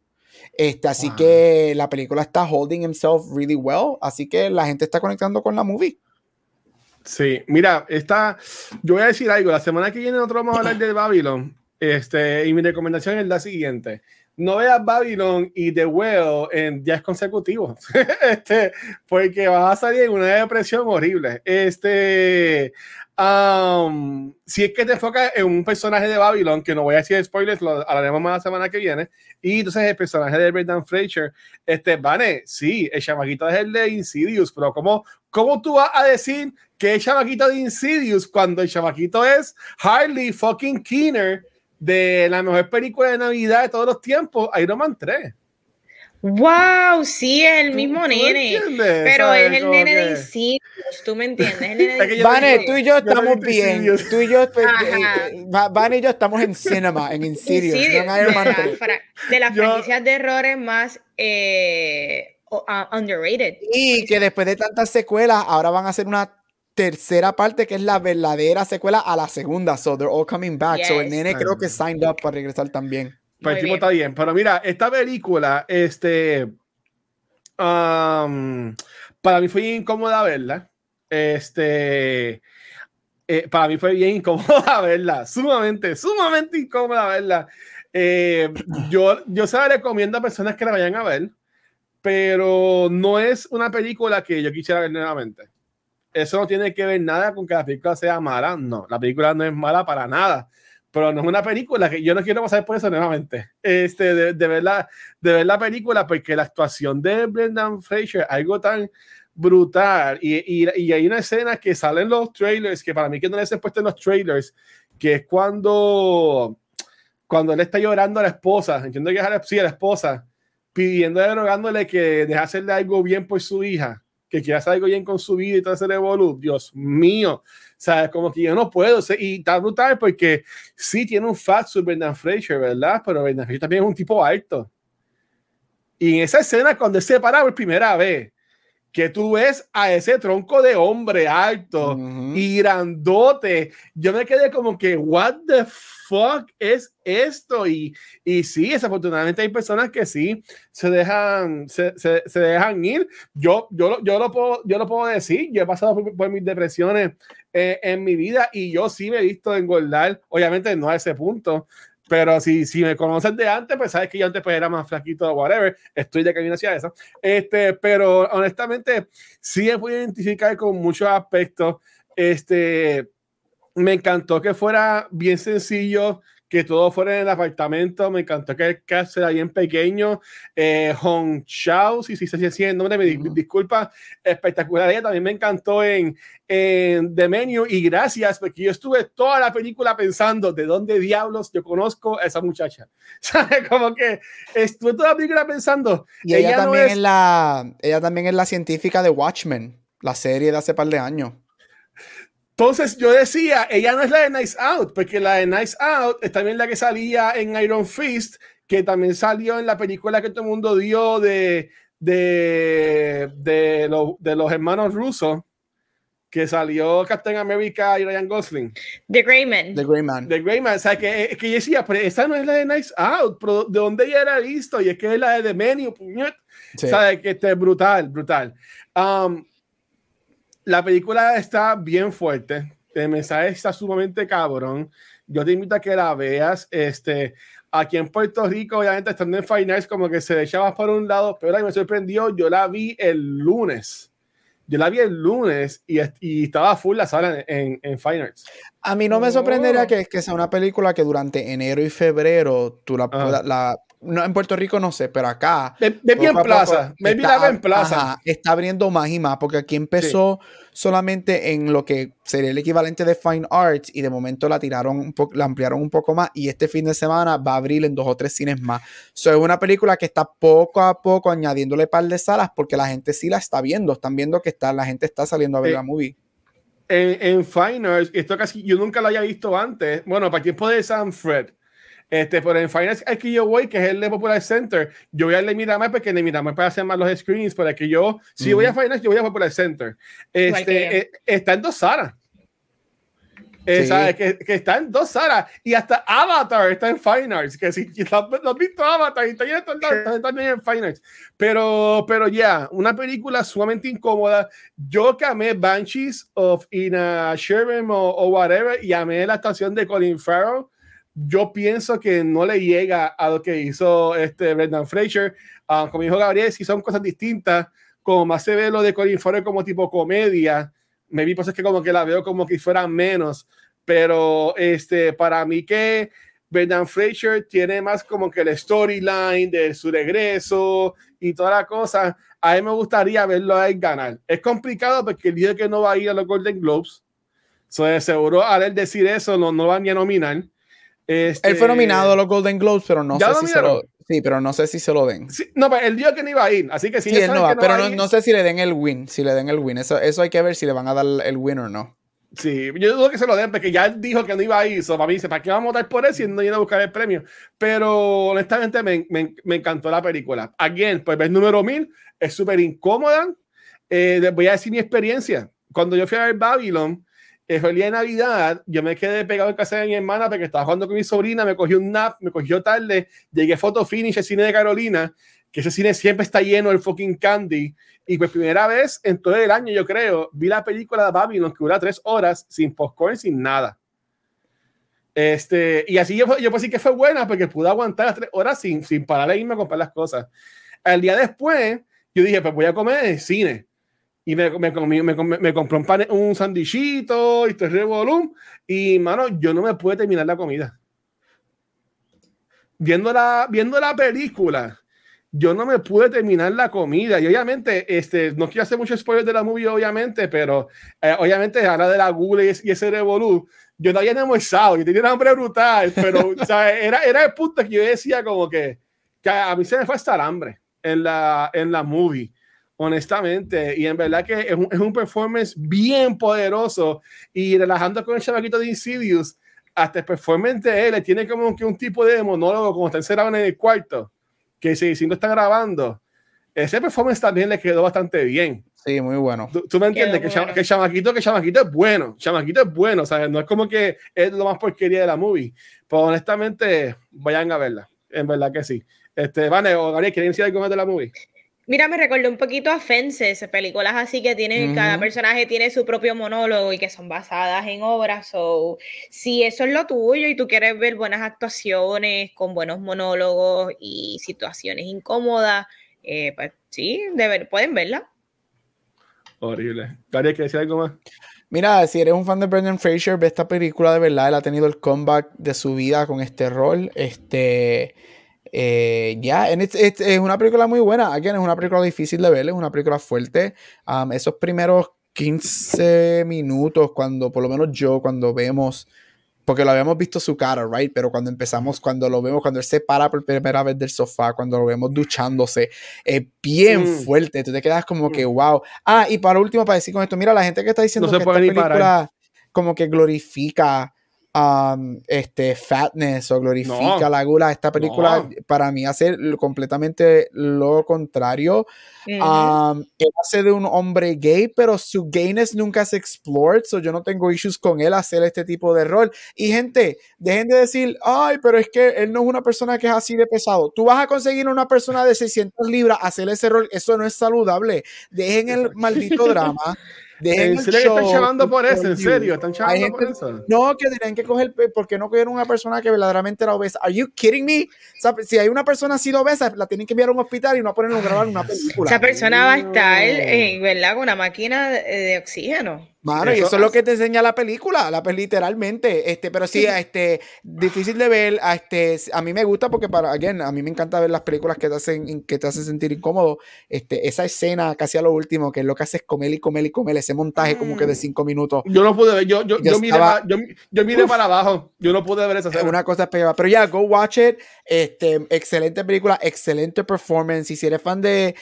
[SPEAKER 2] Este, así que la película está holding himself really well. Así que la gente está conectando con la movie.
[SPEAKER 3] Sí, mira, está. Yo voy a decir algo. La semana que viene nosotros vamos a hablar de Babylon. Este, y mi recomendación es la siguiente. No veas Babylon y The Well en días consecutivos. este, porque vas a salir en una depresión horrible. Este, si es que te enfocas en un personaje de Babylon, que no voy a decir spoilers, lo hablaremos más la semana que viene, y entonces el personaje de Brendan Fraser, este, Vane, sí, el chamaquito es el de Insidious, pero ¿cómo, ¿cómo tú vas a decir que el chamaquito de Insidious cuando el chamaquito es Harley fucking Keener de la mejor película de Navidad de todos los tiempos, Iron Man 3?
[SPEAKER 1] Wow, sí, es el mismo nene. Pero es el nene de Insidious, tú me entiendes. El nene
[SPEAKER 2] de Vane, tú y yo estamos bien. Tú y yo, pues, eh, Vane y yo estamos en cinema, en Insidious,
[SPEAKER 1] de, las franquicias de errores más eh, uh, underrated.
[SPEAKER 2] Y que después de tantas secuelas, ahora van a hacer una tercera parte que es la verdadera secuela a la segunda. So they're all coming back. So el nene creo que signed up para regresar también.
[SPEAKER 1] Muy
[SPEAKER 3] el tipo está bien. Pero mira, esta película, este. um, para mí fue incómoda verla. Este. eh, para mí fue bien incómoda verla. Sumamente, sumamente incómoda verla. Eh, yo, yo se la recomiendo a personas que la vayan a ver, pero no es una película que yo quisiera ver nuevamente. Eso no tiene que ver nada con que la película sea mala. No, la película no es mala para nada pero no es una película que yo no quiero pasar por eso nuevamente. Este, de, de, ver la, de ver la película, porque la actuación de Brendan Fraser, algo tan brutal, y, y, y hay una escena que sale en los trailers, que para mí que no les he puesto en los trailers, que es cuando, cuando él está llorando a la esposa, entiendo que es a la, sí, a la esposa, pidiéndole, rogándole que deje hacerle algo bien por su hija, que quiera hacer algo bien con su vida y todo ese revolú. Dios mío, ¿sabes? Como que yo no puedo. Y está brutal porque sí tiene un fat sur Brendan Fraser, ¿verdad? Pero Brendan Fraser también es un tipo alto. Y en esa escena, cuando se para por primera vez, que tú ves a ese tronco de hombre alto
[SPEAKER 2] Ujú.
[SPEAKER 3] y grandote, yo me quedé como que, what the fuck es esto? Y, y sí, desafortunadamente hay personas que sí se dejan, se, se, se dejan ir. Yo, yo, lo- yo, lo puedo, yo lo puedo decir, yo he pasado por, por mis depresiones eh, en mi vida y yo sí me he visto engordar, obviamente no a ese punto. Pero si, si me conoces de antes, pues sabes que yo antes pues, era más flaquito o whatever. Estoy de camino hacia eso. Este, pero honestamente, sí he podido identificar con muchos aspectos. Este, me encantó que fuera bien sencillo, que todo fuera en el apartamento. Me encantó que el cast era bien pequeño. Eh, Hong Chao, si sí, sí, sí, el nombre me di- disculpa, espectacular. Ella también me encantó en, en The Menu y gracias porque yo estuve toda la película pensando de dónde diablos yo conozco a esa muchacha. ¿Sabes? Como que estuve toda la película pensando.
[SPEAKER 2] Y ella,
[SPEAKER 3] ella no
[SPEAKER 2] también
[SPEAKER 3] es-
[SPEAKER 2] es la, ella también es la científica de Watchmen, la serie de hace par de años.
[SPEAKER 3] Entonces yo decía, ella no es la de Nice Out, porque la de Nice Out es también la que salía en Iron Fist, que también salió en la película que todo el mundo dio de, de, de, lo- de los hermanos rusos, que salió Captain America y Ryan Gosling.
[SPEAKER 1] The Grey Man.
[SPEAKER 2] The Grey Man.
[SPEAKER 3] De Greyman, o sea, que, que yo decía, pero esa no es la de Nice Out, pero ¿de dónde ella era visto? Y es que es la de The Menu.
[SPEAKER 2] Sí.
[SPEAKER 3] ¿Sabes? Que este, brutal, brutal. Um, la película está bien fuerte. El mensaje está sumamente cabrón. Yo te invito a que la veas. Este, aquí en Puerto Rico, obviamente, estando en Fine Arts, como que se echaba por un lado, pero ahí me sorprendió. Yo la vi el lunes. Yo la vi el lunes y, y estaba full la sala en, en Fine Arts.
[SPEAKER 2] A mí no me sorprendería
[SPEAKER 1] Oh.
[SPEAKER 2] que, que sea una película que durante enero y febrero tú la. La, no, en Puerto Rico no sé, pero acá.
[SPEAKER 3] Vi en plaza.
[SPEAKER 2] está
[SPEAKER 3] la en plaza.
[SPEAKER 2] está abriendo más y más, porque aquí empezó solamente en lo que sería el equivalente de Fine Arts y de momento la tiraron un poco, la ampliaron un poco más y este fin de semana va a abrir en dos o tres cines más. So, es una película que está poco a poco añadiéndole par de salas porque la gente sí la está viendo, están viendo que está, la gente está saliendo a ver
[SPEAKER 3] Eh,
[SPEAKER 2] la movie.
[SPEAKER 3] en, en Fine Arts, esto casi yo nunca lo había visto antes. Bueno, para tiempo de Sanfred. Este, pero en yo voy, que es el de Popular Center, yo voy al de Miramar porque en el Miramar para hacer más los screens, para que yo, si voy a
[SPEAKER 2] Ujú.
[SPEAKER 3] Fine Arts, yo voy a Popular Center. Este, eh, está en dos salas. Eh,
[SPEAKER 2] Sí.
[SPEAKER 3] ¿sabes? Que, que está en dos salas y hasta Avatar está en Fine Arts. Que si lo, has visto Avatar y está, también en Fine Arts. Pero, pero ya, una película sumamente incómoda. Yo que amé Banshees of Ina Sherman o, o whatever y amé la actuación de Colin Farrell. Yo pienso que no le llega a lo que hizo este Brendan Fraser. Ah, como dijo Gabriel, si son cosas distintas, como más se ve lo de Colin Farrell como tipo comedia, me vi pues es que como que la veo como que fuera menos, pero este, para mí que Brendan Fraser tiene más como que el storyline de su regreso y toda la cosa, a mí me gustaría verlo a él ganar. Es complicado porque el día que no va a ir a los Golden Globes, so seguro al él decir eso no, no van ni a nominar. Este,
[SPEAKER 2] Él fue nominado a los Golden Globes, pero no
[SPEAKER 3] ¿Ya
[SPEAKER 2] sé si se lo, sí, pero no sé si se lo den.
[SPEAKER 3] Sí, no, pero él dijo que no iba a ir, así que si
[SPEAKER 2] Sí, él no va,
[SPEAKER 3] que
[SPEAKER 2] pero
[SPEAKER 3] va a
[SPEAKER 2] no,
[SPEAKER 3] ir-
[SPEAKER 2] no sé si le den el win, si le den el win. Eso, eso hay que ver si le van a dar el win o no.
[SPEAKER 3] Sí, yo dudo que se lo den porque ya él dijo que no iba a ir. So, para mí dice, ¿para qué vamos a votar por él si no iba a buscar el premio? Pero honestamente me, me, me encantó la película. Again, pues el número 1000 es súper incómoda. Eh, voy a decir mi experiencia. Cuando yo fui a ver Babylon, el día de Navidad, yo me quedé pegado en casa de mi hermana porque estaba jugando con mi sobrina, me cogió un nap, me cogió tarde, llegué a Photo Finish, el cine de Carolina, que ese cine siempre está lleno del fucking candy. Y pues primera vez en todo el año, yo creo, vi la película de Babylon que dura tres horas sin popcorn, sin nada. Este, y así yo, yo pues sí que fue buena porque pude aguantar las tres horas sin, sin parar de irme a comprar las cosas. El día después, yo dije, pues voy a comer en el cine. Y me, me, me, me, me compré un, pan, un sandichito y todo volumen. Y, mano, yo no me pude terminar la comida. Viendo la, viendo la película, yo no me pude terminar la comida. Y obviamente, este, no quiero hacer mucho spoiler de la movie, obviamente, pero eh, obviamente habla de la gula y, ese revolú. Yo no había almorzado, yo tenía un hambre brutal, pero o sea, era, era el punto que yo decía como que, que a mí se me fue hasta el hambre en la, en la movie honestamente. Y en verdad que es un, es un, performance bien poderoso. Y relajando con el chamaquito de Insidious, hasta el performance de él tiene como que un tipo de monólogo, como está encerrado en el cuarto que si, si no está grabando, ese performance también le quedó bastante bien.
[SPEAKER 2] Sí, muy bueno.
[SPEAKER 3] ¿Tú, me entiendes? Que, bueno. que, chamaquito, que chamaquito es bueno. Chamaquito es bueno, ¿sabes? No es como que es lo más porquería de la movie. Pero honestamente, vayan a verla. En verdad que sí. Este, Vane o Gabriel, ¿quieren decir algo más de la movie?
[SPEAKER 1] Mira, me recordó un poquito a Fences, películas así que tienen, uh -huh. cada personaje tiene su propio monólogo y que son basadas en obras. So, si eso es lo tuyo y tú quieres ver buenas actuaciones con buenos monólogos y situaciones incómodas, eh, pues sí, ver, pueden verla.
[SPEAKER 3] Horrible. Daria, ¿quieres decir algo más?
[SPEAKER 2] Mira, si eres un fan de Brendan Fraser, ve esta película de verdad. Él ha tenido el comeback de su vida con este rol. Este. Eh, ya, yeah, es una película muy buena. Again, es una película difícil de ver, es una película fuerte. Um, esos primeros 15 minutos, cuando por lo menos yo, cuando vemos, porque lo habíamos visto su cara, right? Pero cuando empezamos, cuando lo vemos, cuando él se para por primera vez del sofá, cuando lo vemos duchándose, es bien mm. fuerte. Tú te quedas como mm. que, wow. Ah, y para último, para decir con esto, mira, la gente que está diciendo
[SPEAKER 3] no
[SPEAKER 2] que
[SPEAKER 3] esta
[SPEAKER 2] película
[SPEAKER 3] parar.
[SPEAKER 2] como que glorifica um, este fatness o glorifica
[SPEAKER 3] No.
[SPEAKER 2] la gula. Esta película
[SPEAKER 3] No.
[SPEAKER 2] para mí hace completamente lo contrario.
[SPEAKER 1] Ujú.
[SPEAKER 2] Um, él hace de un hombre gay, pero su gayness nunca se explored, so yo no tengo issues con él hacer este tipo de rol. Y gente, dejen de decir, ay, pero es que él no es una persona que es así de pesado. Tú vas a conseguir una persona de 600 libras hacer ese rol, eso no es saludable. Dejen el maldito drama. Dejen
[SPEAKER 3] ¿En
[SPEAKER 2] el
[SPEAKER 3] serio que están
[SPEAKER 2] show,
[SPEAKER 3] chavando por eso? ¿En serio? ¿Están chavando por
[SPEAKER 2] gente-
[SPEAKER 3] eso?
[SPEAKER 2] no, que tenían que coger, ¿por qué no cogieron una persona que verdaderamente era obesa? ¿Are you kidding me? O sea, si hay una persona así de obesa, la tienen que enviar a un hospital y no ponerlo a grabar una película.
[SPEAKER 1] Esa persona va a estar, eh, ¿verdad? Con una máquina de, de oxígeno.
[SPEAKER 2] Mano, y
[SPEAKER 3] Eso
[SPEAKER 2] eso es lo que te enseña la película, la literalmente, este, pero sí, este, difícil de ver, a este, a mí me gusta porque para, again, a mí me encanta ver las películas que te hacen, que te hacen sentir incómodo, este, esa escena casi a lo último, que es lo que hace es comer y comer y comer, ese montaje como que de cinco minutos,
[SPEAKER 3] Yo no pude ver, yo, yo,
[SPEAKER 2] Yo
[SPEAKER 3] yo, miré,
[SPEAKER 2] estaba-
[SPEAKER 3] pa- yo, yo miré
[SPEAKER 2] Uf.
[SPEAKER 3] para abajo. Yo no pude ver esa
[SPEAKER 2] es
[SPEAKER 3] escena.
[SPEAKER 2] una cosa pegada, pero ya, go watch it, este, excelente película, excelente performance, y si eres fan de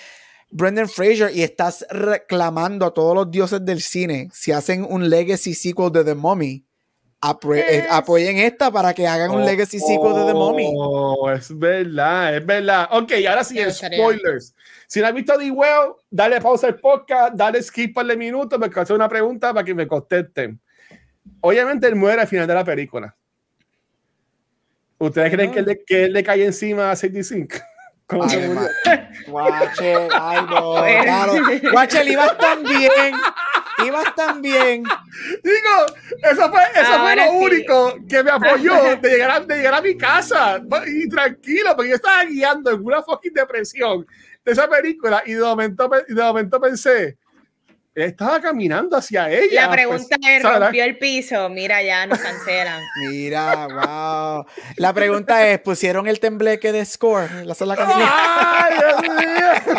[SPEAKER 2] Brendan Fraser y estás reclamando a todos los dioses del cine si hacen un legacy sequel de The Mummy. Eh, apoyen esta para que hagan un legacy sequel de The Mummy.
[SPEAKER 3] Oh, es verdad, es verdad. Ok, ahora sí, spoilers. Si no has visto The Well, dale pausa al podcast, dale skip al minuto, porque hacer una pregunta para que me contesten. Obviamente él muere al final de la película. ¿Ustedes creen ah. que, que él le cae encima a 65? ¿Cómo
[SPEAKER 2] ay,
[SPEAKER 3] se
[SPEAKER 2] murió? Guache, ay no, claro. Guache, ibas tan bien. Ibas tan bien.
[SPEAKER 3] Digo, eso fue, eso ah,
[SPEAKER 1] fue
[SPEAKER 3] lo
[SPEAKER 1] sí.
[SPEAKER 3] único que me apoyó de llegar, a, de llegar a mi casa. Y tranquilo, porque yo estaba guiando en una fucking depresión de esa película y de momento, y de momento pensé, estaba caminando hacia ella.
[SPEAKER 1] La pregunta
[SPEAKER 3] pues,
[SPEAKER 1] es,
[SPEAKER 3] ¿sabes?
[SPEAKER 1] ¿rompió el piso? Mira, ya nos cancelan.
[SPEAKER 2] Mira, wow. La pregunta es, ¿pusieron el tembleque de score? La sola canción.
[SPEAKER 3] ¡Ay, Dios mío!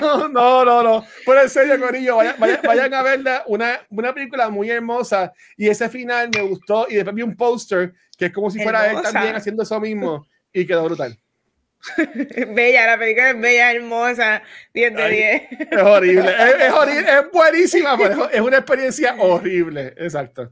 [SPEAKER 3] No, no, no. Pero en serio, Corillo, vayan, vayan- vayan a verla. Una, una película muy hermosa. Y ese final me gustó. Y después vi un póster que es como si fuera él
[SPEAKER 1] Hermosa.
[SPEAKER 3] también haciendo eso mismo. Y quedó brutal.
[SPEAKER 1] bella, la película es bella, hermosa, 10 de
[SPEAKER 3] Ay.
[SPEAKER 1] 10.
[SPEAKER 3] Es horrible. Es, es horrible. Es buenísima, pero es- es una experiencia horrible. Exacto.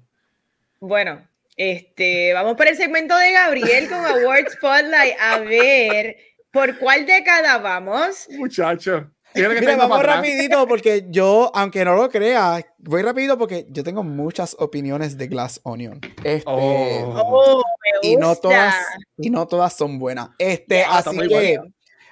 [SPEAKER 1] Bueno, este, vamos para el segmento de Gabriel con Award Spotlight. A ver, ¿por cuál década vamos?
[SPEAKER 3] Muchacho.
[SPEAKER 2] Mira, vamos rapidito porque yo, aunque no lo crea, voy rápido porque yo tengo muchas opiniones de Glass Onion. Este,
[SPEAKER 1] oh. Oh,
[SPEAKER 2] y no todas y no todas son buenas. Este, así que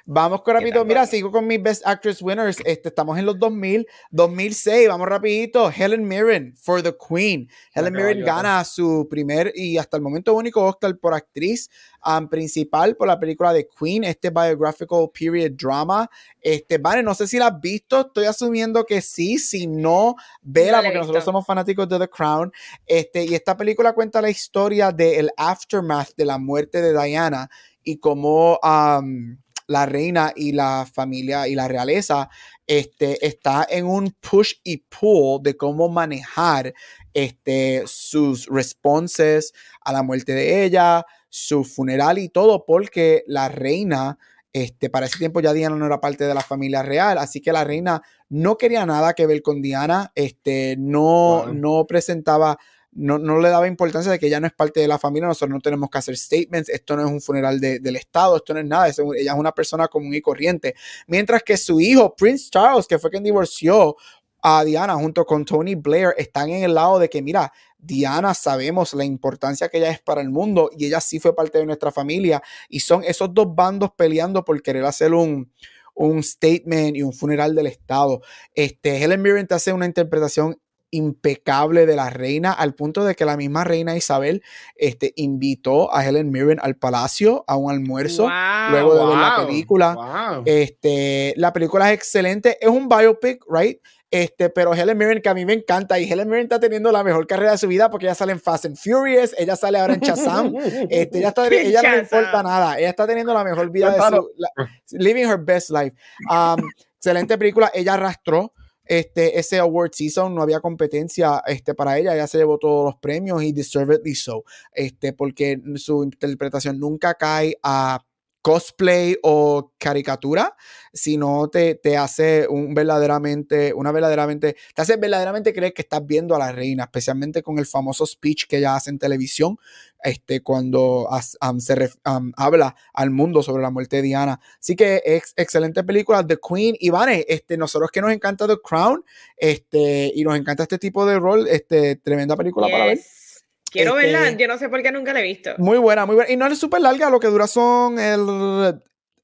[SPEAKER 2] Vamos con rapidito. Mira, sigo con mis Best Actress Winners. Este, estamos en los 2000, 2006. Vamos rapidito. Helen Mirren for The Queen. Helen Mirren gana su primer y hasta el momento único Oscar por actriz um, principal por la película de Queen, este biographical period drama. Este, vale, no sé si la has visto. Estoy asumiendo que sí. Si no, vela, porque nosotros somos fanáticos de The Crown. Este, y esta película cuenta la historia del aftermath de la muerte de Diana y cómo um, la reina y la familia y la realeza este, está en un push y pull de cómo manejar este, sus responses a la muerte de ella, su funeral y todo, porque la reina, este, para ese tiempo ya Diana no era parte de la familia real, así que la reina no quería nada que ver con Diana, este, no, no presentaba no, no, le daba importancia de que ella no es parte de la familia, nosotros no tenemos que hacer statements, esto no es un funeral del Estado, esto no es nada, ella es una persona común y corriente. Mientras que su hijo, Prince Charles, que fue quien divorció a Diana junto con Tony Blair, están en el lado de que, mira, Diana sabemos la importancia que ella es para el mundo y ella sí fue parte de nuestra familia y son esos dos bandos peleando por querer hacer un, un statement y un funeral del Estado. Este, Helen Mirren te hace una interpretación impecable de la reina, al punto de que la misma reina Isabel este, invitó a Helen Mirren al palacio a un almuerzo luego de ver la película. Este, la película es excelente, es un biopic, right? Este, pero Helen Mirren, que a mí me encanta, y Helen Mirren está teniendo la mejor carrera de su vida porque ella sale en Fast and Furious, ella sale ahora en Shazam, este, ella, está, ella no le importa nada, ella está teniendo la mejor vida de su, living her best life. Um, excelente película, ella arrastró este, ese award season no había competencia este, para ella, ella se llevó todos los premios y deservedly so, este, porque su interpretación nunca cae a cosplay o caricatura, sino te, te hace un verdaderamente, una verdaderamente, te hace verdaderamente creer que estás viendo a la reina, especialmente con el famoso speech que ella hace en televisión, este, cuando se habla al mundo sobre la muerte de Diana. Así que es excelente película, The Queen. Y este, nosotros que nos encanta The Crown, este, y nos encanta este tipo de rol, este, tremenda película para ver.
[SPEAKER 1] Quiero este, verla, yo no sé por qué nunca la he visto.
[SPEAKER 2] Muy buena, muy buena. Y no es súper larga, lo que dura son el,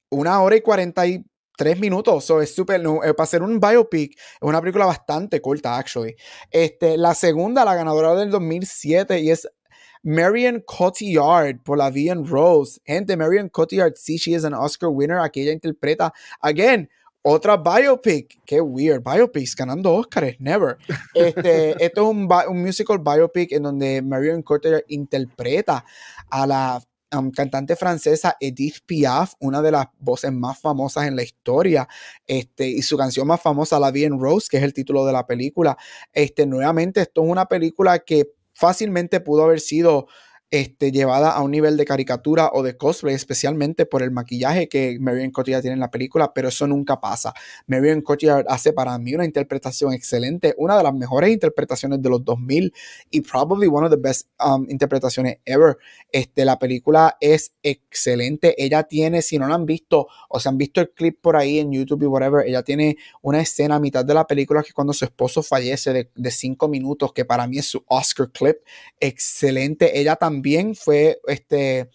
[SPEAKER 2] una hora y cuarenta y tres minutos. So, es súper. Eh, para ser un biopic, es una película bastante corta, actually. Este, la segunda, la ganadora del 2007, y es Marion Cotillard por la Vian Rose. Gente, Marion Cotillard, sí, she is an Oscar winner. Aquí ella interpreta, again, otra biopic. Qué weird. Biopics ganando Oscars. Never. Este, esto es un, un, musical biopic en donde Marion Cotillard interpreta a la um, cantante francesa Edith Piaf, una de las voces más famosas en la historia. Este, y su canción más famosa, La Vie en Rose, que es el título de la película. Este, nuevamente, esto es una película que fácilmente pudo haber sido este, llevada a un nivel de caricatura o de cosplay, especialmente por el maquillaje que Marion Cotillard tiene en la película, pero eso nunca pasa. Marion Cotillard hace para mí una interpretación excelente, una de las mejores interpretaciones de los 2000 y probably one of the best um, interpretaciones ever. Este, la película es excelente. Ella tiene, si no la han visto o se han visto el clip por ahí en YouTube y whatever, ella tiene una escena a mitad de la película que cuando su esposo fallece de, de cinco minutos, que para mí es su Oscar clip. Excelente. Ella también también fue este,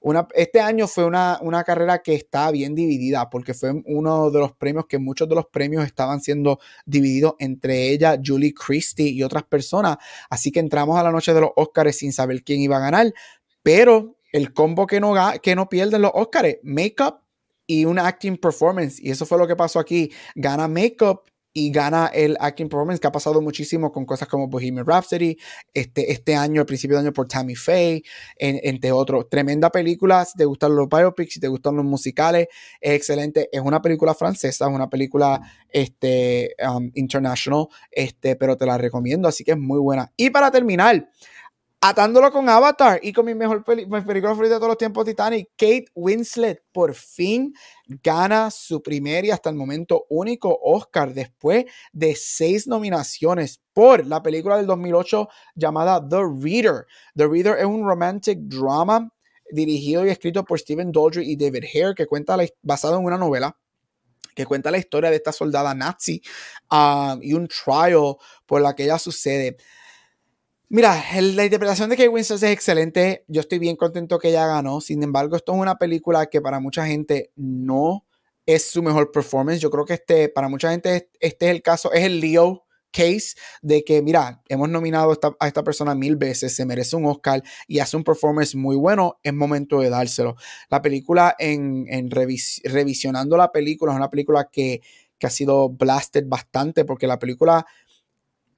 [SPEAKER 2] una, este año fue una, una, carrera que está bien dividida porque fue uno de los premios que muchos de los premios estaban siendo divididos entre ella, Julie Christie y otras personas. Así que entramos a la noche de los Oscars sin saber quién iba a ganar, pero el combo que no, que no pierden los Oscars, Makeup y una acting performance. Y eso fue lo que pasó aquí. Gana Makeup y gana el acting performance que ha pasado muchísimo con cosas como Bohemian Rhapsody, este, este año, al principio de año por Tammy Faye, entre otros. Tremenda película, si te gustan los biopics, si te gustan los musicales, es excelente. Es una película francesa, es una película este, um, international, este, pero te la recomiendo, así que es muy buena. Y para terminar, atándolo con Avatar y con mi mejor mi película favorita de todos los tiempos, Titanic, Kate Winslet por fin gana su primer y hasta el momento único Oscar después de seis nominaciones por la película del 2008 llamada The Reader. The Reader es un romantic drama dirigido y escrito por Stephen Daldry y David Hare que cuenta la, basado en una novela que cuenta la historia de esta soldada nazi um, y un trial por la que ella sucede. Mira, la interpretación de Kate Winslet es excelente. Yo estoy bien contento que ella ganó. Sin embargo, esto es una película que para mucha gente no es su mejor performance. Yo creo que este, para mucha gente, este es el caso, es el Leo case de que, mira, hemos nominado a esta persona mil veces, se merece un Oscar y hace un performance muy bueno, es momento de dárselo. La película, en, en revisionando la película, es una película que, que ha sido blasted bastante porque la película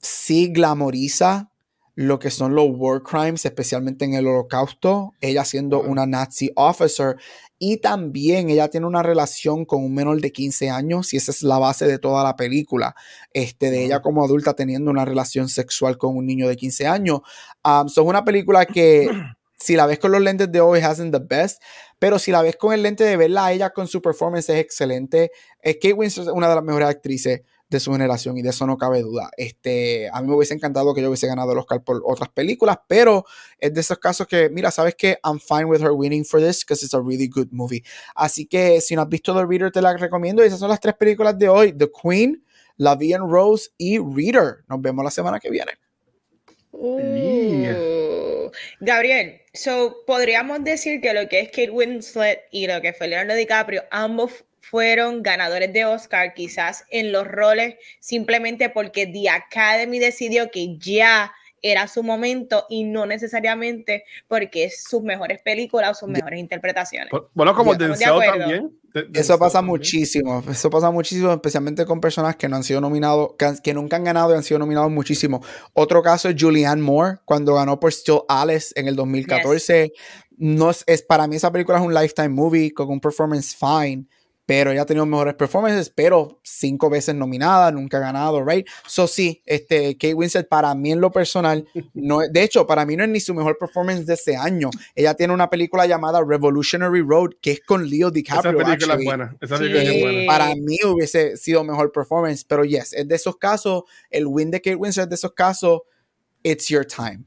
[SPEAKER 2] sí glamoriza lo que son los war crimes, especialmente en el holocausto, ella siendo una Nazi officer y también ella tiene una relación con un menor de 15 años y esa es la base de toda la película, este, de ella como adulta teniendo una relación sexual con un niño de 15 años. Um, es una película que si la ves con los lentes de hoy, hasn't the best, pero si la ves con el lente de verla ella con su performance es excelente. Kate Winslet es una de las mejores actrices de su generación y de eso no cabe duda. Este, a mí me hubiese encantado que yo hubiese ganado el Oscar por otras películas, pero es de esos casos que, mira, sabes que I'm fine with her winning for this because it's a really good movie. Así que si no has visto The Reader, te la recomiendo. Esas son las tres películas de hoy: The Queen, La Vie Rose y Reader. Nos vemos la semana que viene.
[SPEAKER 1] Uh, Gabriel, so podríamos decir que lo que es Kate Winslet y lo que fue Leonardo DiCaprio, ambos fueron ganadores de Oscar, quizás en los roles, simplemente porque The Academy decidió que ya era su momento y no necesariamente porque es sus mejores películas o sus mejores interpretaciones.
[SPEAKER 3] Bueno, como Denzel también.
[SPEAKER 2] eso pasa muchísimo, eso pasa muchísimo, especialmente con personas que no han sido nominados, que, nunca han ganado y han sido nominados muchísimo. Otro caso es Julianne Moore, cuando ganó por Still Alice en el 2014. No es, es, para mí esa película es un lifetime movie con un performance fine pero ella ha tenido mejores performances, pero cinco veces nominada, nunca ha ganado, right? So sí, este, Kate Winslet para mí en lo personal, no, de hecho, para mí no es ni su mejor performance de ese año. Ella tiene una película llamada Revolutionary Road, que es con Leo DiCaprio.
[SPEAKER 3] Esa película es buena, esa película es buena.
[SPEAKER 2] Para mí hubiese sido mejor performance, pero yes, es de esos casos, el win de Kate Winslet de esos casos, it's your time.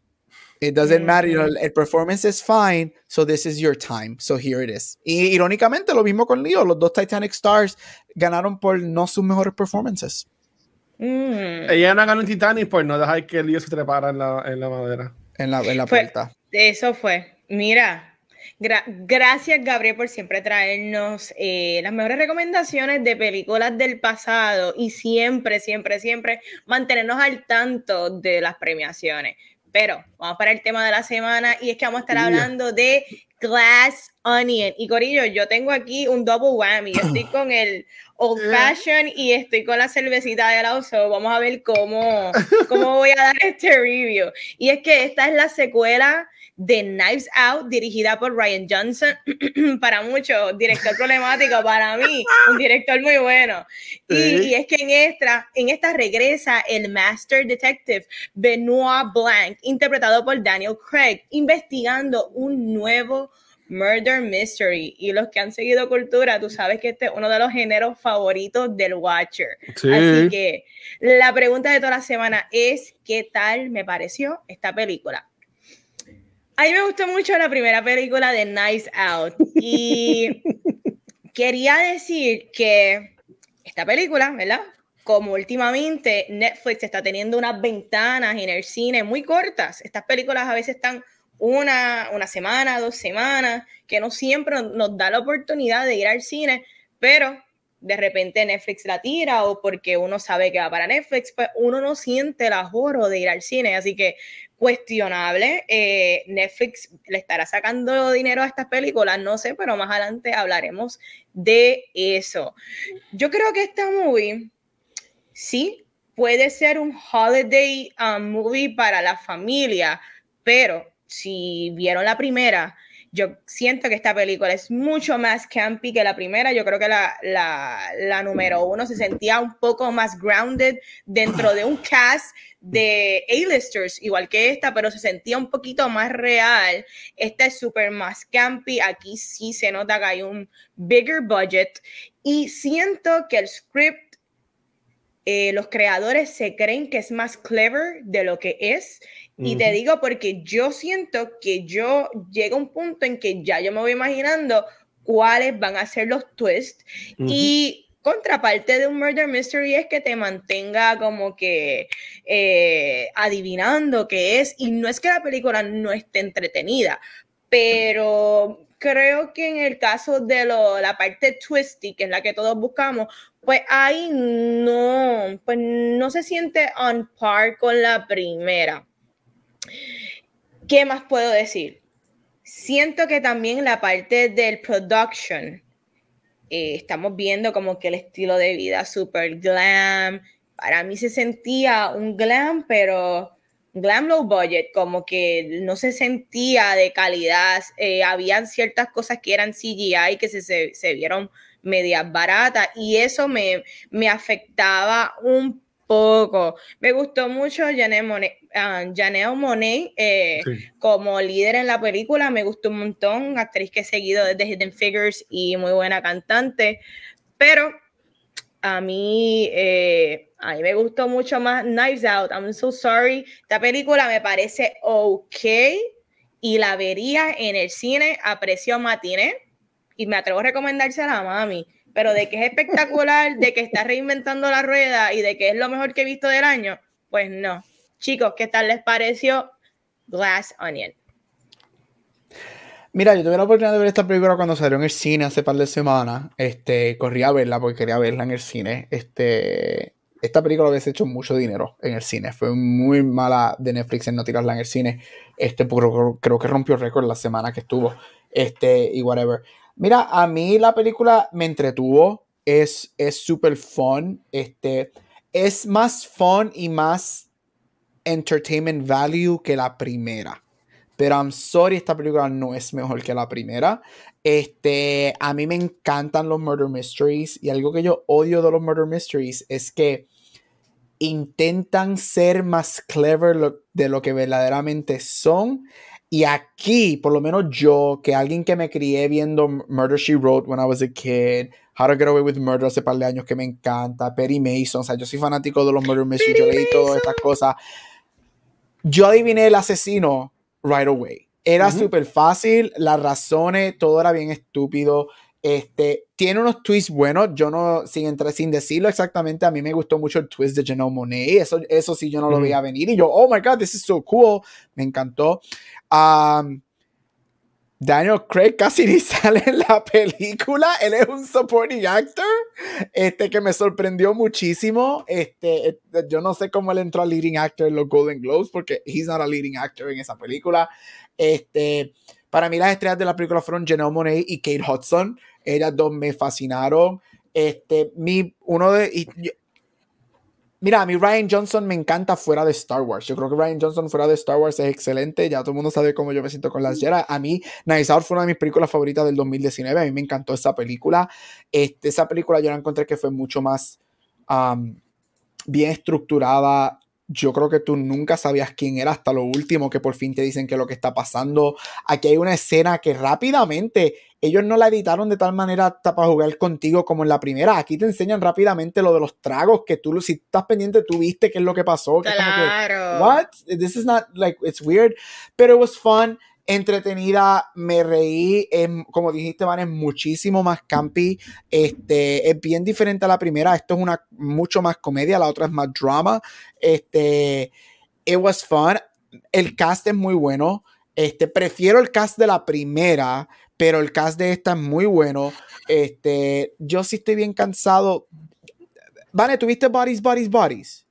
[SPEAKER 2] It doesn't matter. el performance is fine, so this is your time. So here it is. Y irónicamente, lo mismo con Leo. Los dos Titanic Stars ganaron por no sus mejores performances.
[SPEAKER 3] Mm. Ella no ganó en Titanic por no dejar que Leo se trepara en la, en la madera.
[SPEAKER 2] En la, en la puerta.
[SPEAKER 1] Eso fue. Mira, gracias Gabriel por siempre traernos eh, las mejores recomendaciones de películas del pasado y siempre, siempre, siempre mantenernos al tanto de las premiaciones. Pero vamos para el tema de la semana y es que vamos a estar hablando de Glass Onion. Y Corillo, yo tengo aquí un double whammy. Yo estoy con el Old Fashion y estoy con la cervecita de la Oso. Vamos a ver cómo, cómo voy a dar este review. Y es que esta es la secuela de Knives Out, dirigida por Ryan Johnson, para muchos, director problemático, para mí, un director muy bueno. Y, es que en esta, en esta regresa el Master Detective Benoit Blanc, interpretado por Daniel Craig, investigando un nuevo murder mystery. Y los que han seguido cultura, tú sabes que este es uno de los géneros favoritos del Watcher. Así que la pregunta de toda la semana es, ¿qué tal me pareció esta película? A mí me gustó mucho la primera película de Nice Out y quería decir que esta película, ¿verdad? Como últimamente Netflix está teniendo unas ventanas en el cine muy cortas, estas películas a veces están una, una semana, dos semanas, que no siempre nos da la oportunidad de ir al cine, pero de repente Netflix la tira o porque uno sabe que va para Netflix, pues uno no siente el ahorro de ir al cine. Así que cuestionable. Eh, Netflix le estará sacando dinero a estas películas, no sé, pero más adelante hablaremos de eso. Yo creo que esta movie sí puede ser un holiday um, movie para la familia, pero si vieron la primera, Yo siento que esta película es mucho más campy que la primera. Yo creo que la, la, la número uno se sentía un poco más grounded dentro de un cast de A-listers, igual que esta, pero se sentía un poquito más real. Esta es súper más campy. Aquí sí se nota que hay un bigger budget. Y siento que el script, eh, los creadores se creen que es más clever de lo que es. Y te digo porque yo siento que yo llego a un punto en que ya yo me voy imaginando cuáles van a ser los twists. Y contraparte de un murder mystery es que te mantenga como que eh, adivinando qué es. Y no es que la película no esté entretenida, pero creo que en el caso de lo, la parte twisty, que es la que todos buscamos, pues ahí no, pues no se siente on par con la primera. ¿Qué más puedo decir? Siento que también la parte del production, eh, estamos viendo como que el estilo de vida super glam. Para mí se sentía un glam, pero glam low budget, como que no se sentía de calidad. Eh, habían ciertas cosas que eran CGI que se, se, vieron medias baratas y eso me, me afectaba un poco. Me gustó mucho Janelle Monet, uh, Monet eh, como líder en la película, me gustó un montón, actriz que he seguido desde Hidden Figures y muy buena cantante, pero a mí, eh, a mí me gustó mucho más Knives Out, I'm so sorry, esta película me parece ok y la vería en el cine a precio matiné y me atrevo a recomendársela a mami pero de que es espectacular, de que está reinventando la rueda y de que es lo mejor que he visto del año, pues no. Chicos, ¿qué tal les pareció Glass Onion?
[SPEAKER 2] Mira, yo tuve la oportunidad de ver esta película cuando salió en el cine hace par de semanas. Este, corrí a verla porque quería verla en el cine. Este, esta película hubiese hecho mucho dinero en el cine. Fue muy mala de Netflix en no tirarla en el cine. Este, creo, creo que rompió récord la semana que estuvo. Este, y whatever. Mira, a mí la película me entretuvo, es súper fun, este, es más fun y más entertainment value que la primera. Pero I'm sorry, esta película no es mejor que la primera. Este, a mí me encantan los murder mysteries y algo que yo odio de los murder mysteries es que intentan ser más clever de lo que verdaderamente son y aquí, por lo menos yo, que alguien que me crié viendo Murder She Wrote when I was a kid, How to Get Away with Murder hace par de años que me encanta, Perry Mason, o sea, yo soy fanático de los Murder Mysteries, yo leí todas estas cosas. Yo adiviné el asesino right away. Era súper fácil, las razones, todo era bien estúpido. Este, tiene unos twists buenos, yo no, sin, entre, sin decirlo exactamente, a mí me gustó mucho el twist de Janelle Monet, eso, eso sí yo no lo veía venir, y yo, oh my god, this is so cool, me encantó. Daniel Craig casi ni sale en la película. Él es un supporting actor. Este que me sorprendió muchísimo. Este, eh, yo no sé cómo él entró a leading actor en los Golden Globes porque he's not a leading actor en esa película. Este, para mí las estrellas de la película fueron Janelle Monáe y Kate Hudson. Ellas dos me fascinaron. Este, mi, uno de, Mira, a mí Ryan Johnson me encanta fuera de Star Wars. Yo creo que Ryan Johnson fuera de Star Wars es excelente. Ya todo el mundo sabe cómo yo me siento con las Jedi. A mí, Nice Out fue una de mis películas favoritas del 2019. A mí me encantó esa película. Este, esa película yo la encontré que fue mucho más bien estructurada, yo creo que tú nunca sabías quién era hasta lo último que por fin te dicen que lo que está pasando. Aquí hay una escena que rápidamente ellos no la editaron de tal manera para jugar contigo como en la primera. Aquí te enseñan rápidamente lo de los tragos que tú, si estás pendiente, tú viste qué es lo que pasó.
[SPEAKER 1] claro.
[SPEAKER 2] What? This is not like, it's weird, pero it was fun entretenida, me reí, como dijiste, Van, es muchísimo más campi, este, es bien diferente a la primera, esto es una mucho más comedia, la otra es más drama, este, it was fun, el cast es muy bueno, este, prefiero el cast de la primera, pero el cast de esta es muy bueno, este, yo sí estoy bien cansado, Vane, ¿tuviste Bodies, Bodies, Bodies?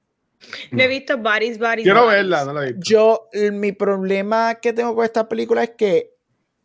[SPEAKER 1] No he visto Bodies, Bodies.
[SPEAKER 3] Quiero verla, no la he visto.
[SPEAKER 2] Yo, mi problema que tengo con esta película es que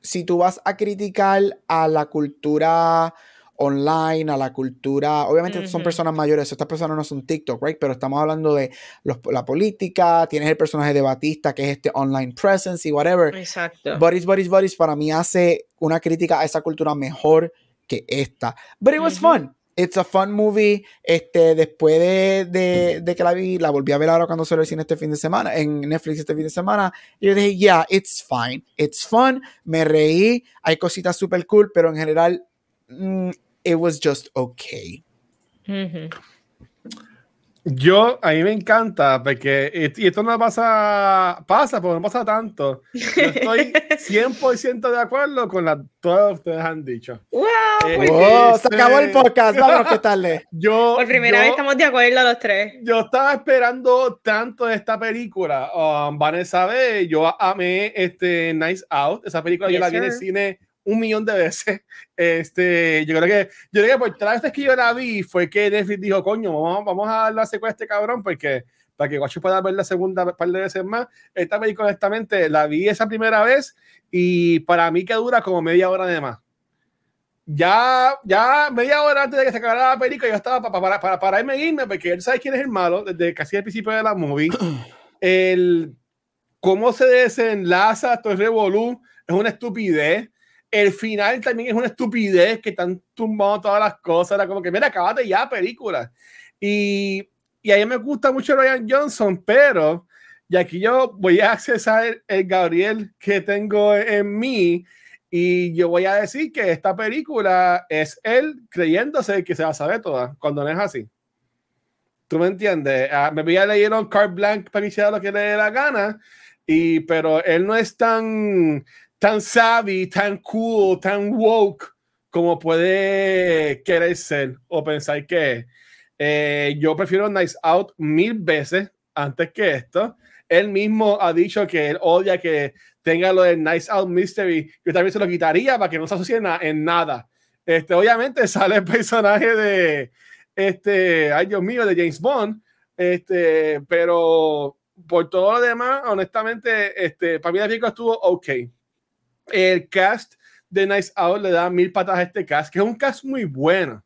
[SPEAKER 2] si tú vas a criticar a la cultura online, a la cultura. Obviamente son personas mayores, estas personas no son TikTok, right? Pero estamos hablando de la política, tienes el personaje de Batista, que es este online presence y whatever.
[SPEAKER 1] Exacto.
[SPEAKER 2] Boris, Boris, Boris, para mí hace una crítica a esa cultura mejor que esta. But it was fun. It's a fun movie. Este, después de, de, que la vi, la volví a ver ahora cuando se lo cine este fin de semana, en Netflix este fin de semana. Y yo dije, yeah, it's fine. It's fun. Me reí. Hay cositas super cool, pero en general, mm, it was just okay.
[SPEAKER 3] Yo, a mí me encanta porque, y esto no pasa, pasa, pero no pasa tanto. Yo estoy 100% de acuerdo con la, todo lo que ustedes han dicho.
[SPEAKER 1] ¡Wow!
[SPEAKER 2] Eh, se acabó el podcast, vamos, ¿qué tal?
[SPEAKER 3] Yo,
[SPEAKER 1] Por primera vez estamos de acuerdo los tres.
[SPEAKER 3] Yo estaba esperando tanto de esta película. Um, Vanessa B, yo amé este Nice Out, esa película yo la vi en el cine un millón de veces. Este, yo creo que, yo creo que por tres veces que yo la vi fue que Netflix dijo, coño, vamos, vamos a dar la secuela a este cabrón, porque para que Guacho pueda ver la segunda par de veces más. Esta película, honestamente, la vi esa primera vez y para mí que dura como media hora de más. Ya, ya media hora antes de que se acabara la película, yo estaba para, para, para, para irme irme, porque él sabe quién es el malo desde casi el principio de la movie. El cómo se desenlaza todo el revolú es una estupidez el final también es una estupidez que están tumbando todas las cosas. Era como que, mira, acabate ya película. Y, y a mí me gusta mucho Ryan Johnson, pero y aquí yo voy a accesar el Gabriel que tengo en mí y yo voy a decir que esta película es él creyéndose que se va a saber toda, cuando no es así. ¿Tú me entiendes? Ah, me voy a leer un card blank para que sea lo que le dé la gana, y, pero él no es tan tan savvy, tan cool, tan woke como puede querer ser o pensar que eh, yo prefiero Nice Out mil veces antes que esto. Él mismo ha dicho que él odia que tenga lo de Nice Out Mystery. Yo también se lo quitaría para que no se asocie en, nada. Este, obviamente sale el personaje de, este, ay Dios mío, de James Bond. Este, pero por todo lo demás, honestamente, este, para mí la película estuvo ok el cast de Nice Out le da mil patas a este cast, que es un cast muy bueno.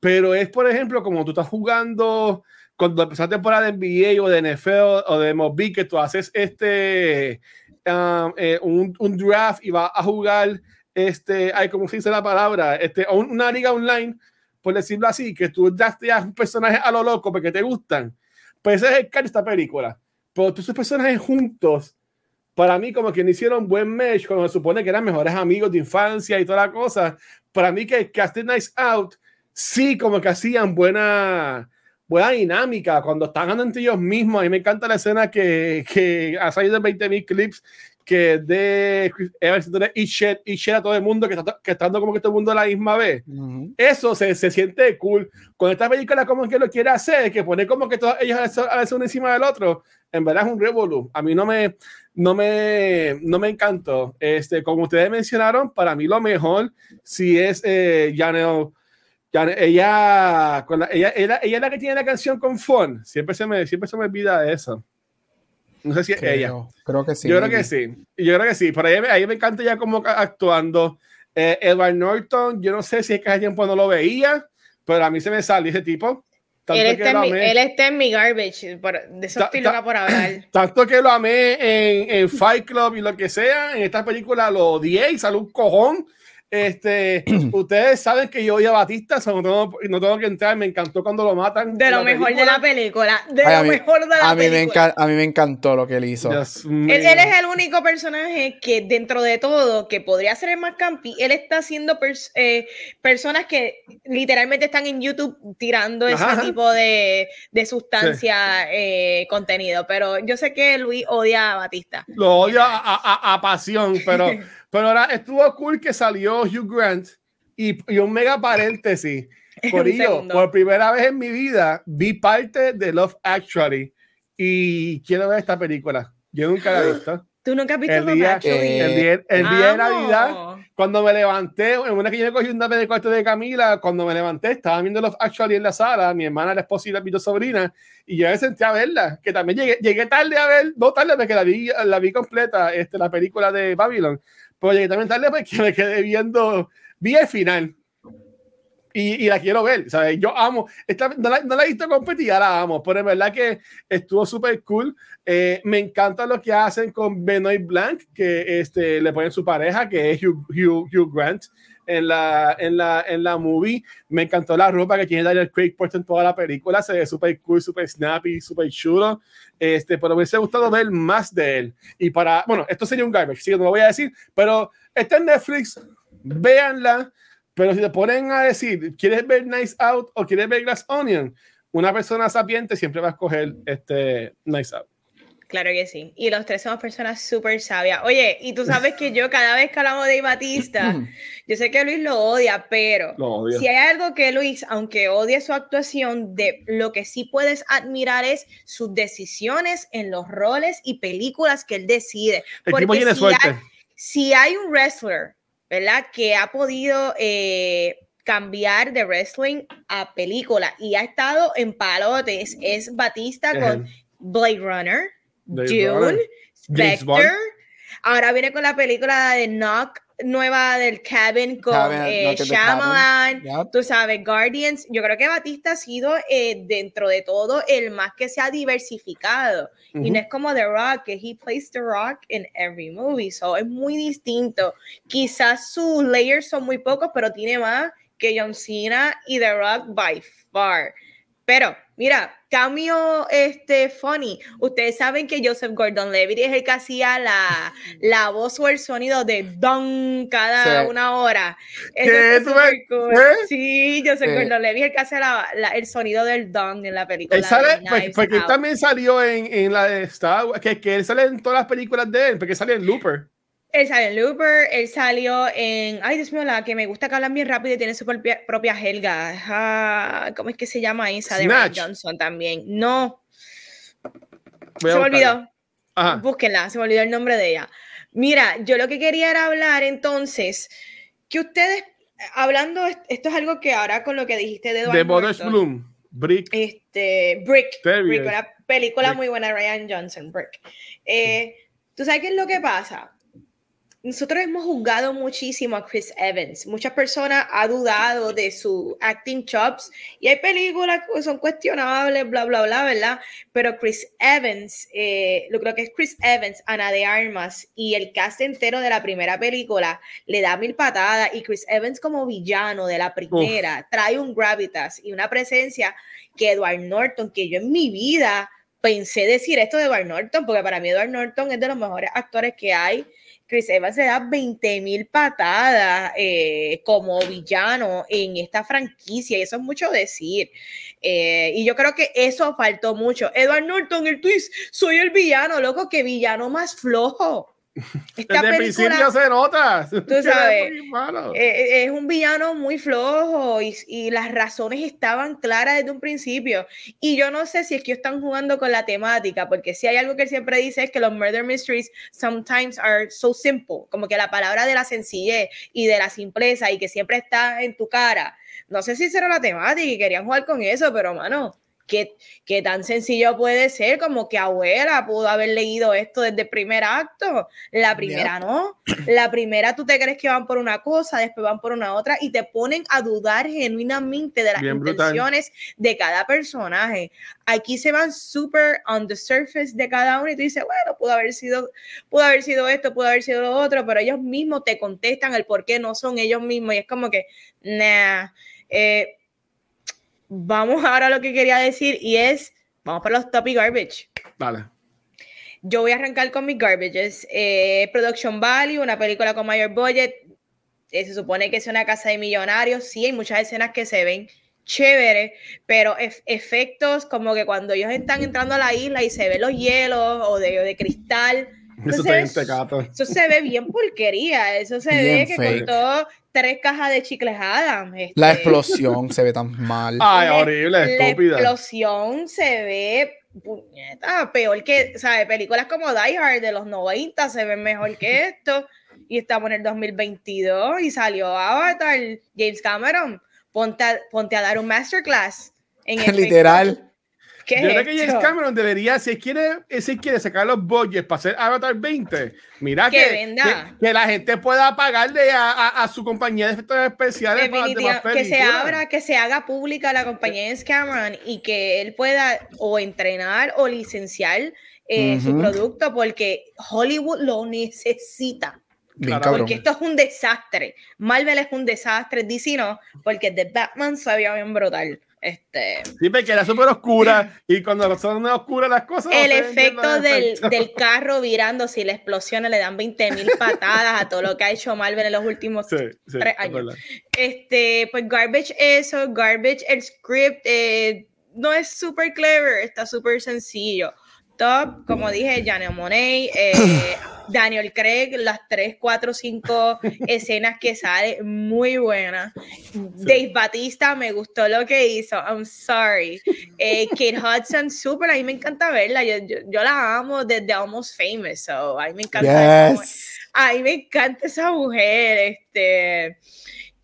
[SPEAKER 3] Pero es, por ejemplo, como tú estás jugando cuando empezaste la temporada de NBA o de NFL o de MLB, que tú haces este um, eh, un, draft y vas a jugar este, hay como se dice la palabra, este, una liga online, por decirlo así, que tú drafteas un personaje a lo loco porque te gustan. Pues ese es el cast de esta película. Pero tú esos personajes juntos para mí como que no hicieron buen match cuando se supone que eran mejores amigos de infancia y toda la cosa. Para mí que Casting Nice Out sí como que hacían buena buena dinámica cuando están entre ellos mismos. A mí me encanta la escena que, que salido de 20.000 clips que de y share, y share a todo el mundo que está, que está dando como que todo el mundo a la misma vez. Eso se, se, siente cool. Con esta película como que lo quiere hacer, que pone como que todos ellos a veces uno encima del otro, en verdad es un revolu. A mí no me, no me, no me encantó. Este, como ustedes mencionaron, para mí lo mejor si es eh, Janelle, ella, con ella, ella, ella, es la que tiene la canción con Fon. Siempre se me, siempre se me olvida de eso. No sé si es ella.
[SPEAKER 2] Creo que sí.
[SPEAKER 3] Yo creo que sí. Yo creo que sí. Pero ahí, ahí me encanta ya como actuando. Eh, Edward Norton, yo no sé si es que hace tiempo no lo veía, pero a mí se me sale ese tipo.
[SPEAKER 1] Él está, en mi, él está, en mi, garbage, por, de esos ta, por hablar.
[SPEAKER 3] Tanto que lo amé en, en, Fight Club y lo que sea, en esta película lo odié y salió un cojón. Este, ustedes saben que yo odio a Batista, no tengo, no tengo que entrar, me encantó cuando lo matan.
[SPEAKER 1] De lo mejor de la película, de lo mejor de la
[SPEAKER 2] a mí
[SPEAKER 1] película.
[SPEAKER 2] Me a mí me encantó lo que él hizo.
[SPEAKER 1] Él, él, es el único personaje que dentro de todo, que podría ser el más campi, él está haciendo pers eh, personas que literalmente están en YouTube tirando ese tipo de, de sustancia, sí. eh, contenido, pero yo sé que Luis odia a Batista.
[SPEAKER 3] Lo odia a, a, a pasión, pero... Pero ahora estuvo cool que salió Hugh Grant y, y un mega paréntesis. Por ello, por primera vez en mi vida vi parte de Love Actually y quiero ver esta película. Yo nunca la he visto.
[SPEAKER 1] ¿Tú nunca has visto
[SPEAKER 3] el día, el día, el día de Navidad, cuando me levanté, en una que yo cogí un dame de cuarto de Camila, cuando me levanté, estaba viendo Love Actually en la sala, mi hermana, la esposa y la mi sobrina, y yo me senté a verla, que también llegué, llegué tarde a ver, no tarde, porque la vi, la vi completa, este, la película de Babylon, llegué también tarde porque me quedé viendo, vi el final. y, y, la quiero ver, ¿sabes? Yo amo, esta, no, la, no la he visto competir, ya la amo, pero en verdad que estuvo súper cool. Eh, me encanta lo que hacen con Benoit Blanc, que este, le ponen su pareja, que es Hugh, Hugh, Hugh Grant en la, en, la, en la movie. Me encantó la ropa que tiene Daniel Craig puesto en toda la película, se ve súper cool, súper snappy, súper chulo. Este, pero me hubiese gustado ver más de él. Y para, bueno, esto sería un garbage, sí, no lo voy a decir, pero está en Netflix, véanla pero si te ponen a decir, ¿quieres ver Nice Out o quieres ver Glass Onion? Una persona sapiente siempre va a escoger este Nice Out.
[SPEAKER 1] Claro que sí. Y los tres somos personas súper sabias. Oye, y tú sabes que yo cada vez que hablamos de Batista, yo sé que Luis lo odia, pero si hay algo que Luis, aunque odie su actuación, de lo que sí puedes admirar es sus decisiones en los roles y películas que él decide.
[SPEAKER 3] Porque tiene si, suerte.
[SPEAKER 1] Hay, si hay un wrestler ¿verdad? Que ha podido eh, cambiar de wrestling a película y ha estado en palotes. Es Batista con Blade Runner, Dune, Spectre. Ahora viene con la película de Knock nueva del Cabin con eh, Shyamalan, tú sabes, Guardians. Yo creo que Batista ha sido eh, dentro de todo el más que se ha diversificado. Y no es como The Rock, que he plays The Rock in every movie. So es muy distinto. Quizás sus layers son muy pocos, pero tiene más que John Cena y The Rock by far. Pero, mira, cambio este funny. Ustedes saben que Joseph Gordon-Levitt es el que hacía la, la voz o el sonido de don cada una hora.
[SPEAKER 3] ¿Qué es
[SPEAKER 1] cool. Sí, Joseph Gordon-Levitt es el que hace la, el sonido del don en la película.
[SPEAKER 3] Él sale, pues, porque él también salió en, en la de Star Wars, que, que él sale en todas las películas de él, porque sale en Looper.
[SPEAKER 1] Él salió en Looper, él salió en. Ay, Dios mío, la que me gusta que hablan bien rápido y tiene su propia, propia Helga. Ah, ¿Cómo es que se llama esa? De Ryan Johnson también. No. se me olvidó. Búsquenla, se me olvidó el nombre de ella. Mira, yo lo que quería era hablar entonces, que ustedes, hablando, esto es algo que ahora con lo que dijiste de
[SPEAKER 3] De Bloom, Brick.
[SPEAKER 1] Este, Brick. Brick una película muy buena de Ryan Johnson, Brick. Eh, ¿Tú sabes qué es lo que pasa? Nosotros hemos juzgado muchísimo a Chris Evans. Muchas personas han dudado de su acting chops y hay películas que son cuestionables, bla, bla, bla, ¿verdad? Pero Chris Evans, eh, lo creo que es Chris Evans, Ana de Armas y el cast entero de la primera película le da mil patadas y Chris Evans como villano de la primera trae un gravitas y una presencia que Edward Norton, que yo en mi vida pensé decir esto de Edward Norton, porque para mí Edward Norton es de los mejores actores que hay Chris Evans se da 20 mil patadas eh, como villano en esta franquicia y eso es mucho decir. Eh, y yo creo que eso faltó mucho. Edward Norton, el twist, soy el villano, loco, que villano más flojo.
[SPEAKER 3] Esta Desde el principio se nota.
[SPEAKER 1] Tú sabes, eh, eh, es un villano muy flojo y, y, las razones estaban claras desde un principio. Y yo no sé si es que están jugando con la temática, porque si hay algo que él siempre dice es que los murder mysteries sometimes are so simple, como que la palabra de la sencillez y de la simpleza y que siempre está en tu cara. No sé si será la temática y querían jugar con eso, pero mano, ¿Qué, tan sencillo puede ser como que abuela pudo haber leído esto desde el primer acto? La primera no. La primera tú te crees que van por una cosa, después van por una otra y te ponen a dudar genuinamente de las intenciones de cada personaje. Aquí se van súper on the surface de cada uno y tú dices, bueno, pudo haber sido, pudo haber sido esto, pudo haber sido lo otro, pero ellos mismos te contestan el por qué no son ellos mismos y es como que, nah. Eh, vamos ahora a lo que quería decir y es, vamos para los topic garbage.
[SPEAKER 3] Vale.
[SPEAKER 1] Yo voy a arrancar con mis garbages. Eh, Production Value, una película con mayor budget. Eh, se supone que es una casa de millonarios. Sí, hay muchas escenas que se ven chévere, pero efectos como que cuando ellos están entrando a la isla y se ven los hielos o de, de cristal.
[SPEAKER 3] Eso,
[SPEAKER 1] eso, se ve bien porquería. Eso se ve que todo tres cajas de chicles Adam.
[SPEAKER 2] La este. explosión se ve tan mal.
[SPEAKER 3] Ay, horrible, estúpida.
[SPEAKER 1] La explosión se ve puñeta, peor que, ¿sabes? Películas como Die Hard de los 90 se ven mejor que esto. Y estamos en el 2022 y salió Avatar, James Cameron. Ponte a, ponte a dar un masterclass.
[SPEAKER 2] En Literal.
[SPEAKER 3] Yo creo que James Cameron debería, si quiere, si quiere sacar los budgets para hacer Avatar 20, mira que, que, la gente pueda pagarle a, a, su compañía de efectos especiales
[SPEAKER 1] para que se abra, que se haga pública la compañía James Cameron y que él pueda o entrenar o licenciar eh, su producto porque Hollywood lo necesita. porque esto es un desastre. Marvel es un desastre, DC no, porque The Batman sabía bien brutal. Este...
[SPEAKER 3] Sí, porque era súper oscura y cuando son oscuras las cosas.
[SPEAKER 1] El efecto del, del, carro virándose y la explosión le dan 20 mil patadas a todo lo que ha hecho Marvel en los últimos tres años. Este, pues Garbage, eso, Garbage, el script eh, no es súper clever, está súper sencillo top, como dije, Janelle Monet, eh, Daniel Craig, las 3, 4, 5 escenas que sale, muy buena. Dave Batista, me gustó lo que hizo, I'm sorry. Eh, Kate Hudson, súper, a mí me encanta verla, yo, yo, la amo desde Almost Famous, so a mí me encanta a mí me encanta esa mujer, este...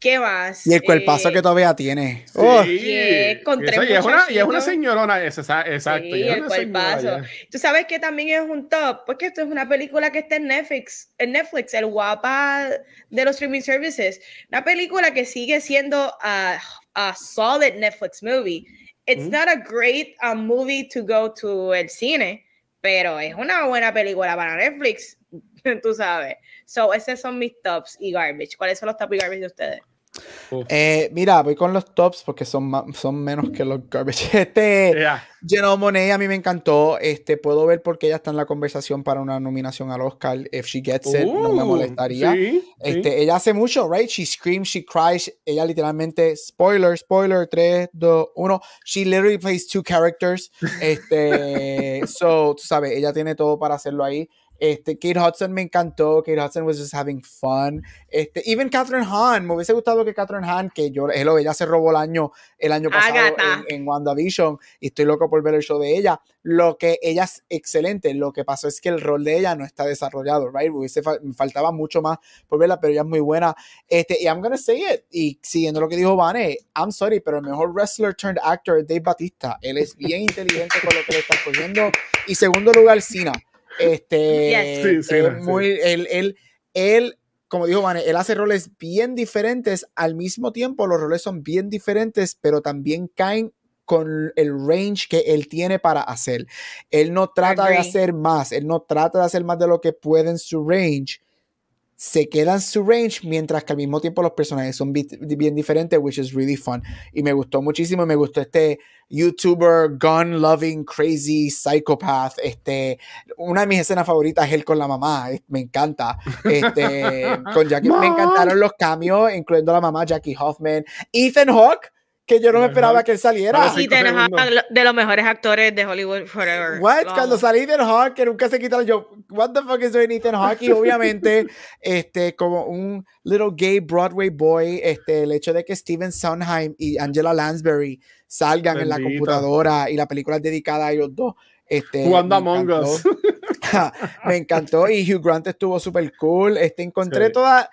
[SPEAKER 1] ¿Qué más?
[SPEAKER 2] Y el cuerpazo que todavía tiene.
[SPEAKER 3] Sí, oh. y, con tres y, es una, y es una señorona, esa, exacto. Sí,
[SPEAKER 1] el cuerpazo. Tú sabes que también es un top, porque esto es una película que está en Netflix, en Netflix, el guapa de los streaming services. Una película que sigue siendo a, a solid Netflix movie. It's mm. not a great um, movie to go to el cine, pero es una buena película para Netflix, tú sabes. So, esos son mis tops y garbage. ¿Cuáles son los tops y garbage de ustedes?
[SPEAKER 2] Eh, mira, voy con los tops porque son, son menos que los garbage. Este, yeah. Monet a mí me encantó. Este, puedo ver por qué ella está en la conversación para una nominación al Oscar. If she gets it, no me uh, molestaría. este, Ella hace mucho, right? She screams, she cries. Ella literalmente, spoiler, spoiler, 3, 2, 1. She literally plays two characters. Este, so, tú sabes, ella tiene todo para hacerlo ahí. Este, Kate Hudson me encantó. Kate Hudson was just having fun. Este, even Catherine Hahn, me hubiese gustado que Catherine Hahn, que yo, hello, ella se robó el año, el año pasado en, en, WandaVision y estoy loco por ver el show de ella. Lo que ella es excelente, lo que pasó es que el rol de ella no está desarrollado, right? me faltaba mucho más por verla, pero ella es muy buena. Este, y I'm gonna say it, y siguiendo lo que dijo Vane, I'm sorry, pero el mejor wrestler turned actor es Dave Batista. Él es bien inteligente con lo que le está cogiendo. Y segundo lugar, Cena. Este, muy, él, él, como dijo Vane, él hace roles bien diferentes, al mismo tiempo los roles son bien diferentes, pero también caen con el range que él tiene para hacer. Él no trata de hacer más, él no trata de hacer más de lo que puede en su range, se quedan su range mientras que al mismo tiempo los personajes son bien diferentes, which is really fun. Y me gustó muchísimo, me gustó este YouTuber, gun loving, crazy psychopath. Este, una de mis escenas favoritas es él con la mamá, me encanta. Este, con Jackie, me encantaron los cambios, incluyendo la mamá Jackie Hoffman, Ethan Hawke que yo no me esperaba que él saliera.
[SPEAKER 1] Y de los mejores actores de Hollywood forever.
[SPEAKER 2] What? Cuando salí Ethan Hawke, que nunca se quitaron yo, what the fuck is doing Ethan Hawke? Y obviamente, este, como un little gay Broadway boy, este, el hecho de que Steven Sondheim y Angela Lansbury salgan en la computadora y la película es dedicada a ellos dos. Este,
[SPEAKER 3] Jugando Among Us.
[SPEAKER 2] me encantó y Hugh Grant estuvo súper cool. Este, encontré toda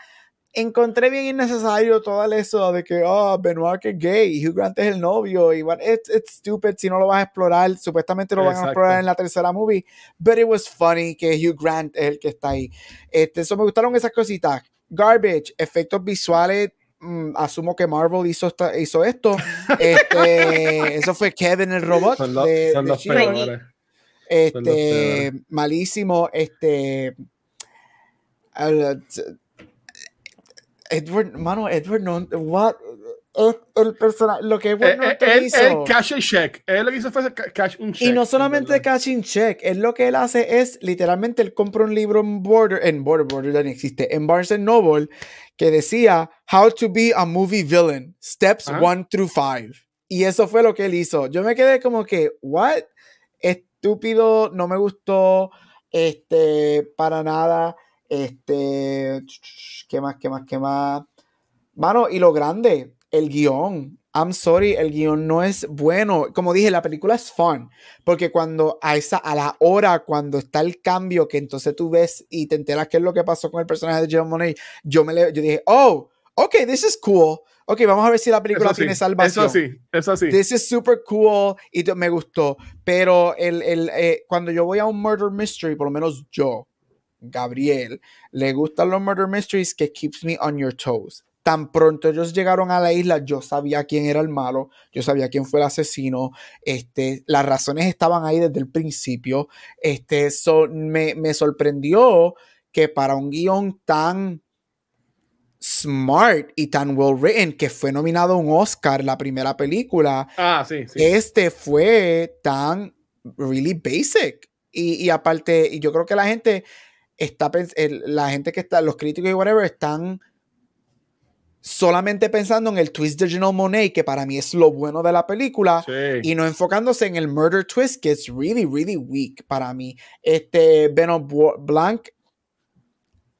[SPEAKER 2] encontré bien innecesario todo eso de que, oh, Benoit que es gay y Hugh Grant es el novio. Y bueno, it's, it's stupid si no lo vas a explorar. Supuestamente lo van a explorar en la tercera movie. But it was funny que Hugh Grant es el que está ahí. Este, eso me gustaron esas cositas. Garbage, efectos visuales. Mm, asumo que Marvel hizo, hizo esto. Este, eso fue Kevin el robot.
[SPEAKER 3] Son, de, son los
[SPEAKER 2] Este, malísimo. Este. Edward, mano, Edward no, what? El, personaje, lo que Edward no
[SPEAKER 3] eh, hizo. El cash and check. Él lo que hizo fue cash un check.
[SPEAKER 2] Y no solamente cash and check. Él lo que él hace es, literalmente, él compra un libro en Border, en Border, Border ya no existe, en Barnes Noble, que decía How to be a movie villain, steps 1 through 5. Y eso fue lo que él hizo. Yo me quedé como que, what? Estúpido, no me gustó, este, para nada. Este, ¿qué más, qué más, qué más? Mano, y lo grande, el guion. I'm sorry, el guion no es bueno. Como dije, la película es fun, porque cuando a esa a la hora cuando está el cambio que entonces tú ves y te enteras qué es lo que pasó con el personaje de John Monet, yo me le, yo dije, "Oh, ok, this is cool." ok, vamos a ver si la película
[SPEAKER 3] Eso sí,
[SPEAKER 2] tiene salvación.
[SPEAKER 3] Eso sí, eso sí.
[SPEAKER 2] This is super cool y me gustó. Pero el, el, eh, cuando yo voy a un murder mystery, por lo menos yo, Gabriel, le gustan los murder mysteries que keeps me on your toes. Tan pronto ellos llegaron a la isla, yo sabía quién era el malo, yo sabía quién fue el asesino, este, las razones estaban ahí desde el principio. Este, so, me, me sorprendió que para un guion tan smart y tan well written que fue nominado a un Oscar la primera película,
[SPEAKER 3] Ah, sí, sí.
[SPEAKER 2] este fue tan really basic. Y, y aparte, y yo creo que la gente está, el- la gente que está, los críticos y whatever, están solamente pensando en el twist de Janelle Monet, que para mí es lo bueno de la película,
[SPEAKER 3] Sí.
[SPEAKER 2] y no enfocándose en el murder twist, que es really, really weak para mí. Este Benoit Bo- Blanc,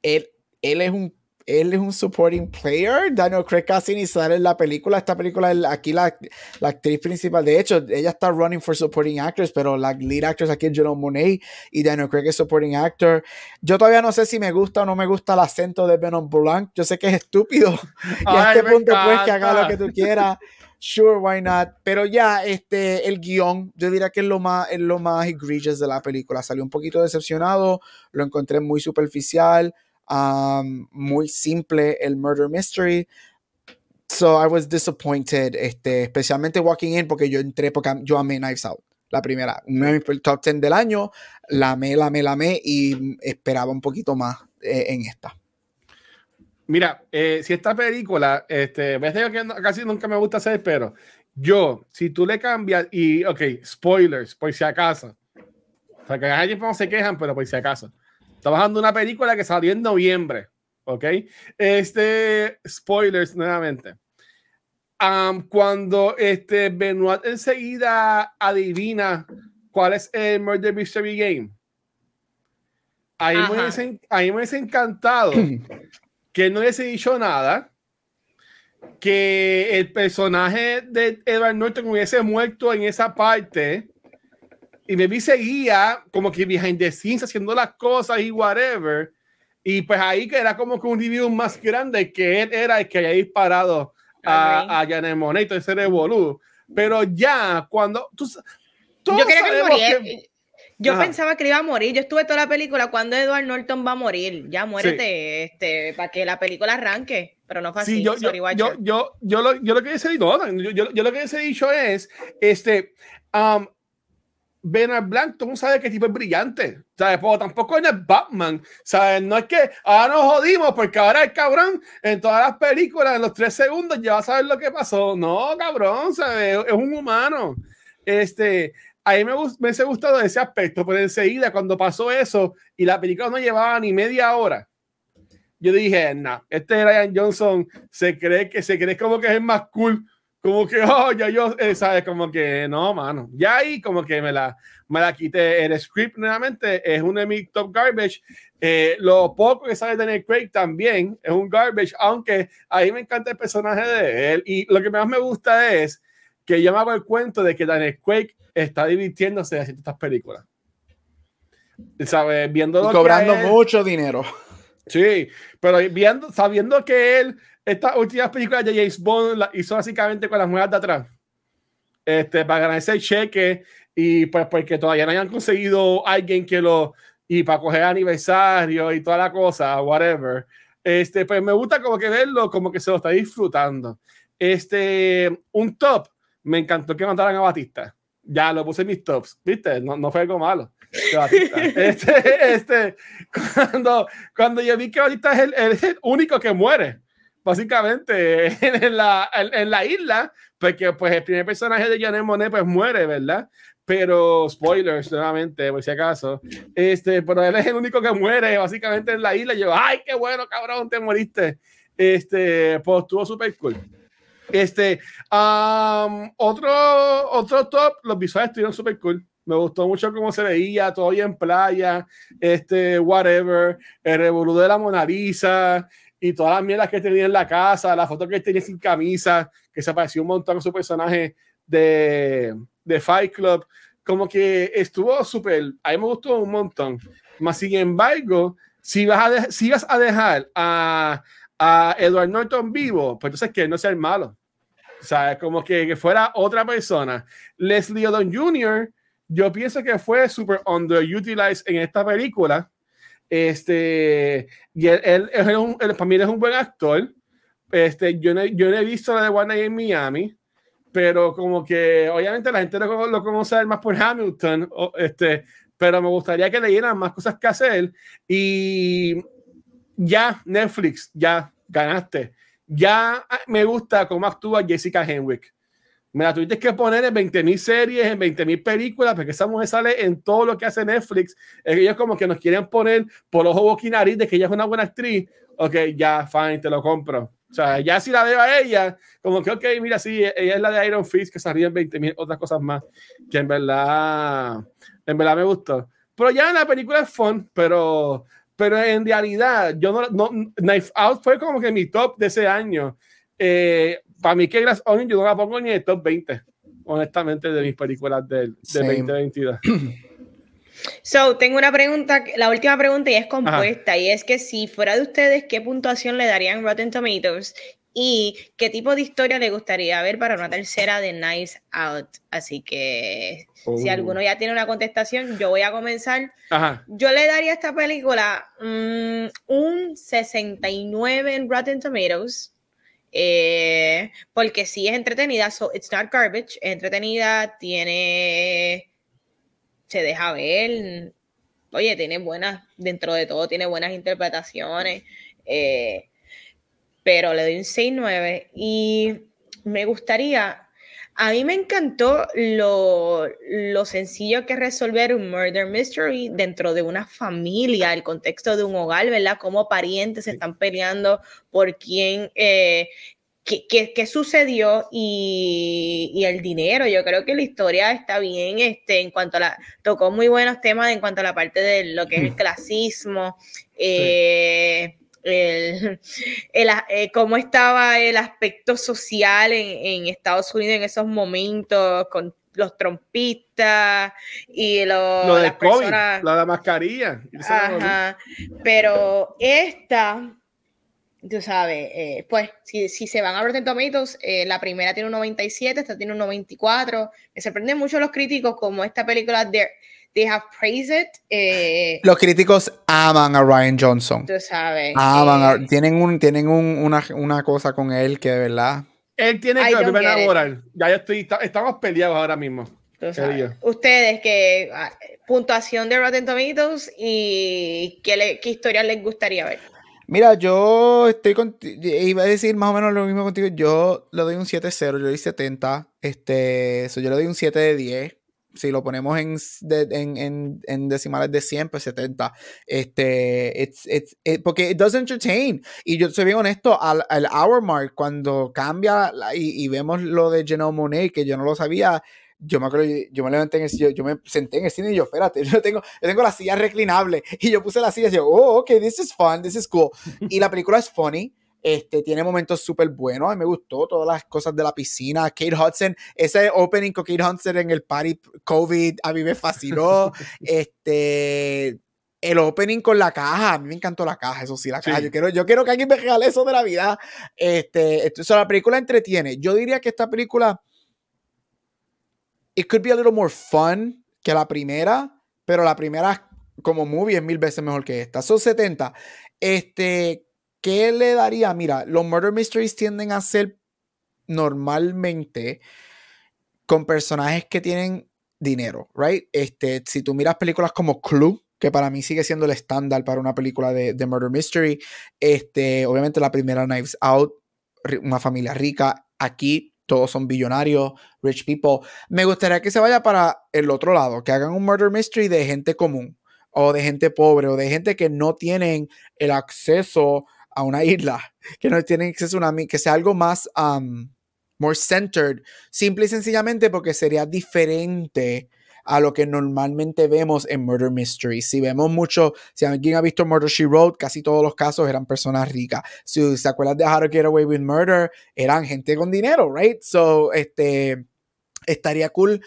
[SPEAKER 2] él, él es un él es un supporting player. Daniel Craig casi ni sale en la película. Esta película, el- aquí la, la actriz principal, de hecho, ella está running for supporting actress, pero la lead actress aquí es Janelle Monet y Daniel Craig es supporting actor. Yo todavía no sé si me gusta o no me gusta el acento de Benoit Blanc. Yo sé que es estúpido. y a este punto, pues, que haga lo
[SPEAKER 3] encanta.
[SPEAKER 2] que tú quieras. Sure, why not? Pero ya, este, el guion, yo diría que es lo más, es lo más egregious de la película. Salí un poquito decepcionado, lo encontré muy superficial, um, muy simple el murder mystery. So I was disappointed, este, especialmente Walking In, porque yo entré, porque yo amé Knives Out, la primera, uno de mis top 10 del año, la amé, la amé, la amé y esperaba un poquito más eh, en esta.
[SPEAKER 3] Mira, eh, si esta película, este, ves que casi nunca me gusta hacer, pero yo, si tú le cambias, y, ok, spoilers, por si acaso, o sea, que alguien no se quejan, pero por si acaso, estamos hablando de una película que salió en noviembre, ok, este, spoilers nuevamente. Am, cuando este Benoit enseguida adivina cuál es el Murder Mystery Game, ahí me hubiese, ahí me hubiese encantado que no hubiese dicho nada, que el personaje de Edward Norton hubiese muerto en esa parte y me vi seguía como que behind the scenes haciendo las cosas y whatever. Y pues ahí que era como que un review más grande que él era el que había disparado a, a Janet Monet y ese revolú. Pero ya cuando tú, todos
[SPEAKER 1] Yo quería que muriera.
[SPEAKER 3] que-
[SPEAKER 1] Yo
[SPEAKER 3] Ajá.
[SPEAKER 1] pensaba que iba a morir. Yo estuve toda la película cuando Edward Norton va a morir. Ya muérete, este, para que la película arranque. Pero no fue así.
[SPEAKER 3] Sí, yo, yo,
[SPEAKER 1] Sorry,
[SPEAKER 3] yo, yo, yo, lo, yo lo que hubiese dicho, no, yo, yo, yo lo que hubiese dicho es, este, um, Bernard Blanc, tú no sabes qué tipo es brillante, ¿sabes? Pero tampoco es Batman, ¿sabes? No es que ahora nos jodimos porque ahora el cabrón en todas las películas, en los tres segundos, ya va a saber lo que pasó. No, cabrón, ¿sabes? Es un humano. Este, a mí me, me hubiese gustado ese aspecto, pero enseguida cuando pasó eso y la película no llevaba ni media hora, yo dije, no, este Ryan Johnson se cree que se cree como que es el más cool, como que, oh, ya yo, eh, sabes, como que no, mano. Ya ahí como que me la, me la quité. El script nuevamente es un de mis top garbage. Eh, lo poco que sale de Daniel Craig también es un garbage, aunque a mí me encanta el personaje de él. Y lo que más me gusta es que yo me hago el cuento de que Daniel Craig está divirtiéndose haciendo estas películas. ¿Sabes? Viendo lo
[SPEAKER 2] Y
[SPEAKER 3] que
[SPEAKER 2] cobrando
[SPEAKER 3] él-
[SPEAKER 2] mucho dinero.
[SPEAKER 3] Sí, pero viendo, sabiendo que él, estas últimas películas de James Bond las hizo básicamente con las mujeres de atrás, este, para ganarse el cheque y pues porque todavía no hayan conseguido alguien que lo, y para coger aniversario y toda la cosa, whatever. Este, pues me gusta como que verlo, como que se lo está disfrutando. Este, un top, me encantó que mataran a Batista. Ya lo puse en mis tops, ¿viste? No, no fue algo malo. Este, este, cuando, cuando yo vi que Batista es el, es el único que muere, básicamente, en la, en, la isla, porque pues el primer personaje de Janet Monet pues muere, ¿verdad? Pero spoilers nuevamente, por si acaso. Este, pero él es el único que muere básicamente en la isla. Y yo, ay, qué bueno, cabrón, te moriste. Este, pues estuvo súper cool. Este, um, otro, otro top, los visuales estuvieron súper cool. Me gustó mucho cómo se veía, todo en playa, este, whatever, el revolú de la Mona Lisa y todas las mierdas que tenía en la casa, la foto que tenía sin camisa, que se pareció un montón a su personaje de, de Fight Club. Como que estuvo súper, a mí me gustó un montón. Más sin embargo, si vas a, si vas a dejar a, a Edward Norton vivo, pues entonces que no sea el malo. O sea, como que, que, fuera otra persona. Leslie Odom Jr., yo pienso que fue super underutilized en esta película. Este, y él, él, un, para mí es un buen actor. Este, yo, no, yo he visto la de One in Miami, pero como que obviamente la gente lo, lo conoce más por Hamilton, este, pero me gustaría que le dieran más cosas que hacer. Y ya, Netflix, ya ganaste. Ya me gusta cómo actúa Jessica Henwick. Me la tuviste que poner en 20.000 series, en 20.000 películas, porque esa mujer sale en todo lo que hace Netflix. Ellos como que nos quieren poner por ojo, boca y de que ella es una buena actriz. Ok, ya, fine, te lo compro. O sea, ya si la veo a ella, como que, ok, mira, sí, ella es la de Iron Fist, que salía en 20.000 otras cosas más, que en verdad, en verdad me gustó. Pero ya la película es fun, pero pero en realidad, yo no, no, Knife Out fue como que mi top de ese año. Eh, para mí, que Glass Onion yo no la pongo ni en el top 20, honestamente, de mis películas del, de 2022.
[SPEAKER 1] So, tengo una pregunta, la última pregunta y es compuesta, Ajá. y es que si fuera de ustedes, ¿qué puntuación le darían Rotten Tomatoes? ¿Y qué tipo de historia le gustaría ver para una tercera de Nice Out? Así que oh. si alguno ya tiene una contestación, yo voy a comenzar.
[SPEAKER 3] Ajá.
[SPEAKER 1] Yo le daría a esta película um, un 69 en Rotten Tomatoes. Eh, porque sí es entretenida, so it's not garbage, es entretenida, tiene, se deja ver, oye, tiene buenas, dentro de todo, tiene buenas interpretaciones. Eh, pero le doy un 6-9 y me gustaría, a mí me encantó lo, lo sencillo que es resolver un murder mystery dentro de una familia, el contexto de un hogar, ¿verdad? Cómo parientes se están peleando por quién, eh, qué, qué, qué, sucedió y, y, el dinero. Yo creo que la historia está bien, este, en cuanto a la, tocó muy buenos temas en cuanto a la parte de lo que es el clasismo. Eh, sí el, el, eh, cómo estaba el aspecto social en, en, Estados Unidos en esos momentos con los trompistas y lo,
[SPEAKER 3] lo de COVID, personas... la de mascarilla.
[SPEAKER 1] Ajá, pero esta, tú sabes, eh, pues si, si, se van a Rotten Tomatoes, eh, la primera tiene un 97, esta tiene un 94. Me sorprenden mucho los críticos como esta película de they have praised it. Eh,
[SPEAKER 2] Los críticos aman a Ryan Johnson.
[SPEAKER 1] Tú sabes.
[SPEAKER 2] Aman a, tienen un, tienen un, una, una, cosa con él que de verdad.
[SPEAKER 3] Él tiene que volver a. Ya yo estoy, estamos peleados ahora mismo.
[SPEAKER 1] Ustedes, que ah, puntuación de Rotten Tomatoes y qué, le, qué historia les gustaría ver.
[SPEAKER 2] Mira, yo estoy contigo, iba a decir más o menos lo mismo contigo, yo le doy un 7-0, yo le doy 70, este, so yo le doy un 7 de 10, si lo ponemos en, en, en, en, decimales de 100, pues 70. Este, it's, it's, it, porque it does entertain. Y yo soy bien honesto, al, al hour mark, cuando cambia y, y, vemos lo de Janelle Monet, que yo no lo sabía, yo me acuerdo, yo me levanté en el yo, yo me senté en el cine y yo, espérate, yo tengo, yo tengo la silla reclinable. Y yo puse la silla y yo, oh, ok, this is fun, this is cool. Y la película es funny. Este, tiene momentos súper buenos. A mí me gustó todas las cosas de la piscina. Kate Hudson, ese opening con Kate Hudson en el party COVID, a mí me fascinó. este, el opening con la caja, a mí me encantó la caja, eso sí, la caja. Sí. Yo, quiero, yo quiero que alguien me regale eso de la vida. Este, esto, la película entretiene. Yo diría que esta película, it could be a little more fun que la primera, pero la primera como movie es mil veces mejor que esta. Son 70. Este, ¿Qué le daría? Mira, los murder mysteries tienden a ser normalmente con personajes que tienen dinero, right? Este, si tú miras películas como Clue, que para mí sigue siendo el estándar para una película de, de, murder mystery, este, obviamente la primera Knives Out, una familia rica, aquí todos son billonarios, rich people. Me gustaría que se vaya para el otro lado, que hagan un murder mystery de gente común o de gente pobre o de gente que no tienen el acceso a una isla, que no tienen acceso a una, que sea algo más, um, more centered, simple y sencillamente porque sería diferente a lo que normalmente vemos en Murder Mystery. Si vemos mucho, si alguien ha visto Murder She Wrote, casi todos los casos eran personas ricas. Si se acuerdan de How to Get Away with Murder, eran gente con dinero, right? So, este, estaría cool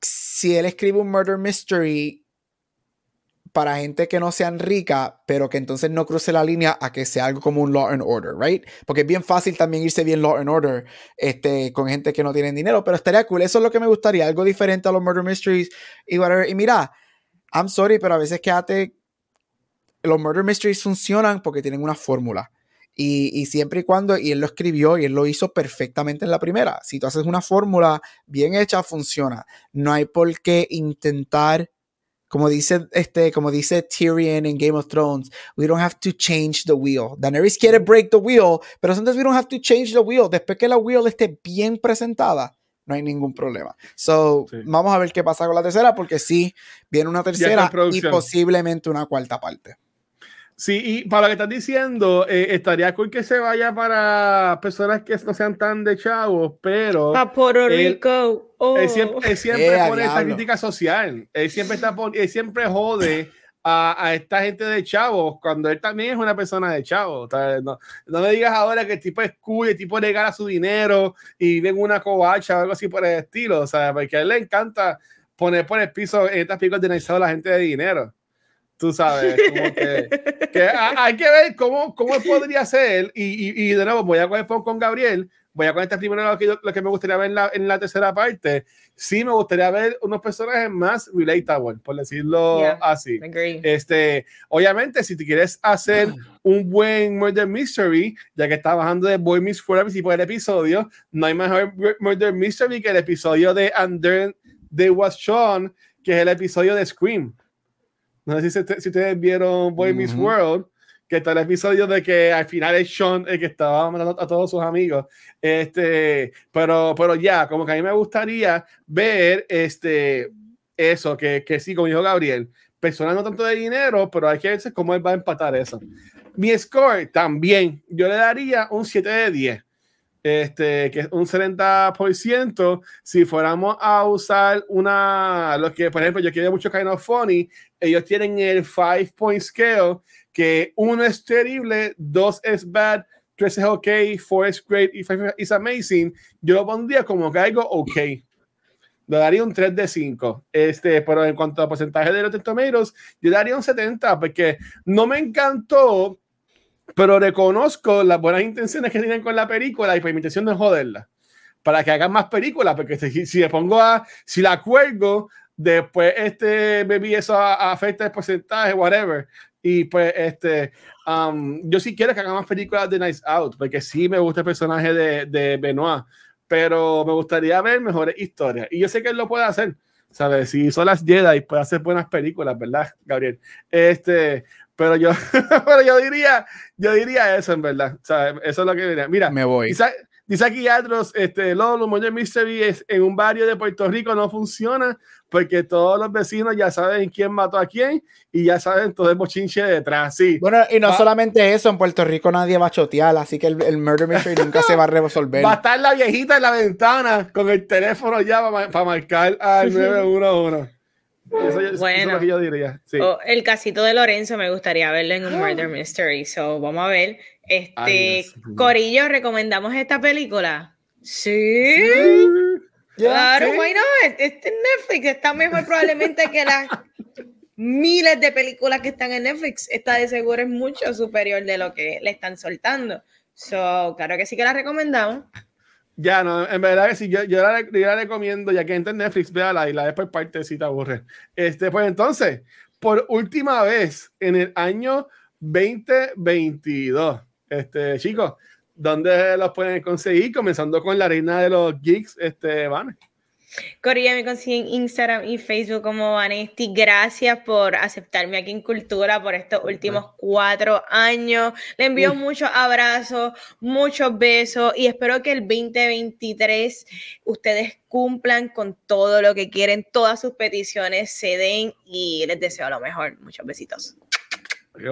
[SPEAKER 2] si él escribe un Murder Mystery para gente que no sean rica, pero que entonces no cruce la línea a que sea algo como un law and order, right? Porque es bien fácil también irse bien law and order este, con gente que no tiene dinero, pero estaría cool. Eso es lo que me gustaría, algo diferente a los murder mysteries y whatever. Y mira, I'm sorry, pero a veces quédate. Los murder mysteries funcionan porque tienen una fórmula. Y, y, siempre y cuando, y él lo escribió y él lo hizo perfectamente en la primera. Si tú haces una fórmula bien hecha, funciona. No hay por qué intentar como dice, este, como dice Tyrion en Game of Thrones, we don't have to change the wheel. Daenerys quiere break the wheel, pero entonces we don't have to change the wheel. Después que la wheel esté bien presentada, no hay ningún problema. So, sí. vamos a ver qué pasa con la tercera, porque sí, viene una tercera y posiblemente una cuarta parte.
[SPEAKER 3] Sí, y para lo que estás diciendo, eh, estaría cool que se vaya para personas que no sean tan de chavos, pero.
[SPEAKER 1] A Puerto Rico.
[SPEAKER 3] Oh. Él siempre, él siempre eh, pone esta crítica social. Él siempre, está, él siempre jode a, a, esta gente de chavos cuando él también es una persona de chavos. No, no me digas ahora que el tipo es cool, el tipo regala su dinero y ven una covacha o algo así por el estilo. O sea, porque a él le encanta poner por el piso en estas películas de a la gente de dinero tú sabes, como que, que hay que ver cómo, cómo podría ser. Y, y, y, de nuevo, voy a coger con Gabriel, voy a conectar primero lo que, lo que me gustaría ver en la, en la, tercera parte. Sí, me gustaría ver unos personajes más relatable, por decirlo yeah, así. Este, obviamente, si te quieres hacer un buen murder mystery, ya que está bajando de Boy Miss Fuera por el episodio, no hay mejor murder mystery que el episodio de Under the Was Sean, que es el episodio de Scream. No sé si, si ustedes vieron Boy Miss World, que está el episodio de que al final es Sean el que estaba matando a todos sus amigos. Este, pero, pero ya, como que a mí me gustaría ver este, eso, que, que sí, como dijo Gabriel, personas no tanto de dinero, pero hay que ver cómo él va a empatar eso. Mi score también, yo le daría un 7 de 10 este, que es un 70%, si fuéramos a usar una, lo que, por ejemplo, yo quiero mucho Kind of Funny, ellos tienen el 5 point scale, que uno es terrible, dos es bad, tres es ok, four es great y five is amazing. Yo lo pondría como que algo ok. Le daría un 3 de 5. Este, pero en cuanto a porcentaje de los Tomatoes, yo daría un 70 porque no me encantó pero reconozco las buenas intenciones que tienen con la película y por mi intención de joderla para que hagan más películas, porque si, si le pongo a, si la cuelgo, después este baby eso afecta el porcentaje, whatever. Y pues este, um, yo sí quiero que hagan más películas de Nice Out, porque sí me gusta el personaje de, de Benoit, pero me gustaría ver mejores historias. Y yo sé que él lo puede hacer, ¿sabes? Si son las Jedi, puede hacer buenas películas, ¿verdad, Gabriel? Este, pero yo, pero yo diría, yo diría eso en verdad. O sea, eso es lo que diría. Mira,
[SPEAKER 2] me voy.
[SPEAKER 3] Dice, dice aquí Atros, este, Lolo, Moño Mystery es, en un barrio de Puerto Rico no funciona porque todos los vecinos ya saben quién mató a quién y ya saben todo el bochinche detrás. Sí.
[SPEAKER 2] Bueno, y no va, solamente eso, en Puerto Rico nadie va a chotear, así que el, el murder mystery nunca se va a resolver.
[SPEAKER 3] Va a estar la viejita en la ventana con el teléfono ya para, para marcar al 911. Eso,
[SPEAKER 1] bueno,
[SPEAKER 3] eso es lo que yo diría. Sí.
[SPEAKER 1] Oh, el casito de Lorenzo me gustaría verlo en un Murder Mystery. So, vamos a ver. Este, Ay, Corillo, ¿recomendamos esta película? Sí. sí. Claro, yeah, why not? Este Netflix está mejor probablemente que las miles de películas que están en Netflix. Esta de seguro es mucho superior de lo que le están soltando. So, claro que sí que la recomendamos.
[SPEAKER 3] Ya, no, en verdad que sí, yo, yo, la, recomiendo, ya que entra en Netflix, véala y la después parte si te aburre. Este, pues entonces, por última vez en el año 2022, este, chicos, ¿dónde los pueden conseguir? Comenzando con la reina de los geeks, este, Van.
[SPEAKER 1] Corilla me consiguen Instagram y Facebook como Vanesti. Gracias por aceptarme aquí en Cultura por estos últimos cuatro años. Le envío muchos abrazos, muchos besos y espero que el 2023 ustedes cumplan con todo lo que quieren, todas sus peticiones se den y les deseo lo mejor. Muchos besitos.
[SPEAKER 3] Qué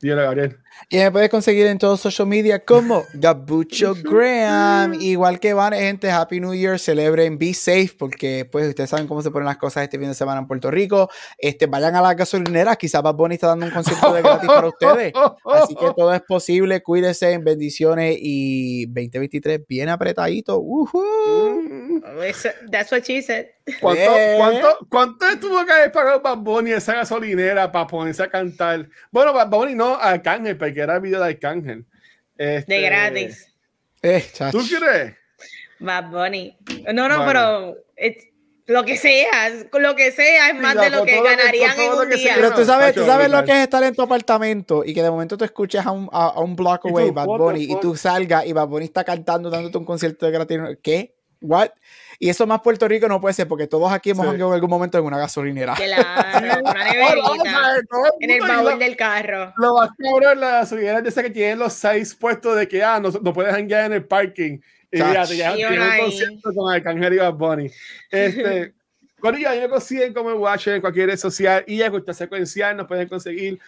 [SPEAKER 3] bonito. Dígale, Gabriel.
[SPEAKER 2] Y me puedes conseguir en todos social media como Gabucho Graham. Igual que van, gente, Happy New Year, celebren, be safe, porque pues ustedes saben cómo se ponen las cosas este fin de semana en Puerto Rico. Este, vayan a la gasolinera, quizás Bad Bunny está dando un concierto de gratis para ustedes. Así que todo es posible, cuídense, bendiciones y 2023 bien apretadito. Uh -huh.
[SPEAKER 1] That's what she said.
[SPEAKER 3] ¿Cuánto, eh. cuánto, cuánto tuvo que haber pagado Bad Bunny esa gasolinera para ponerse a cantar? Bueno, Bad Bunny no, Arcángel, porque era el video de Arcángel.
[SPEAKER 1] Este, de gratis.
[SPEAKER 3] Eh, ¿Tú crees?
[SPEAKER 1] Bad Bunny. No, no, pero lo que sea, lo que sea es más de lo que ganarían en un día.
[SPEAKER 2] Pero tú sabes, tú sabes lo que es estar en tu apartamento y que de momento tú escuches a un, a, un block away Bad Bunny y tú salgas y Bad Bunny está cantando, dándote un concierto de gratis. ¿Qué? ¿What? Y eso más Puerto Rico no puede ser porque todos aquí hemos sí. en algún momento en una gasolinera.
[SPEAKER 1] Claro, una neverita. en el baúl del carro.
[SPEAKER 3] Lo más cabrón, las gasolineras de esas que tienen los seis puestos de que ah, no, no puedes hanguear en el parking. Y ya, te ya un concierto con Arcángel y Bad Bunny. Este, con ella, me consiguen como Watcher en cualquier red social y a Cultura Secuencial nos pueden conseguir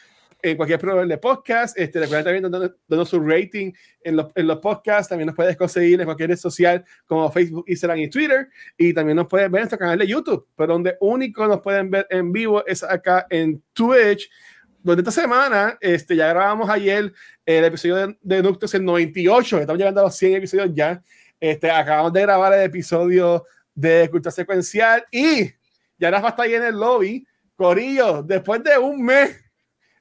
[SPEAKER 3] en cualquier programa de podcast. Este, recuerda también dando, su rating en los, en los, podcasts. También nos puedes conseguir en cualquier red social como Facebook, Instagram y Twitter. Y también nos pueden ver en nuestro canal de YouTube, pero donde único nos pueden ver en vivo es acá en Twitch. Donde esta semana, este, ya grabamos ayer el episodio de, de Nuctos el 98, estamos llegando a los 100 episodios ya. Este, acabamos de grabar el episodio de Cultura Secuencial y ya Rafa está ahí en el lobby. Corillo, después de un mes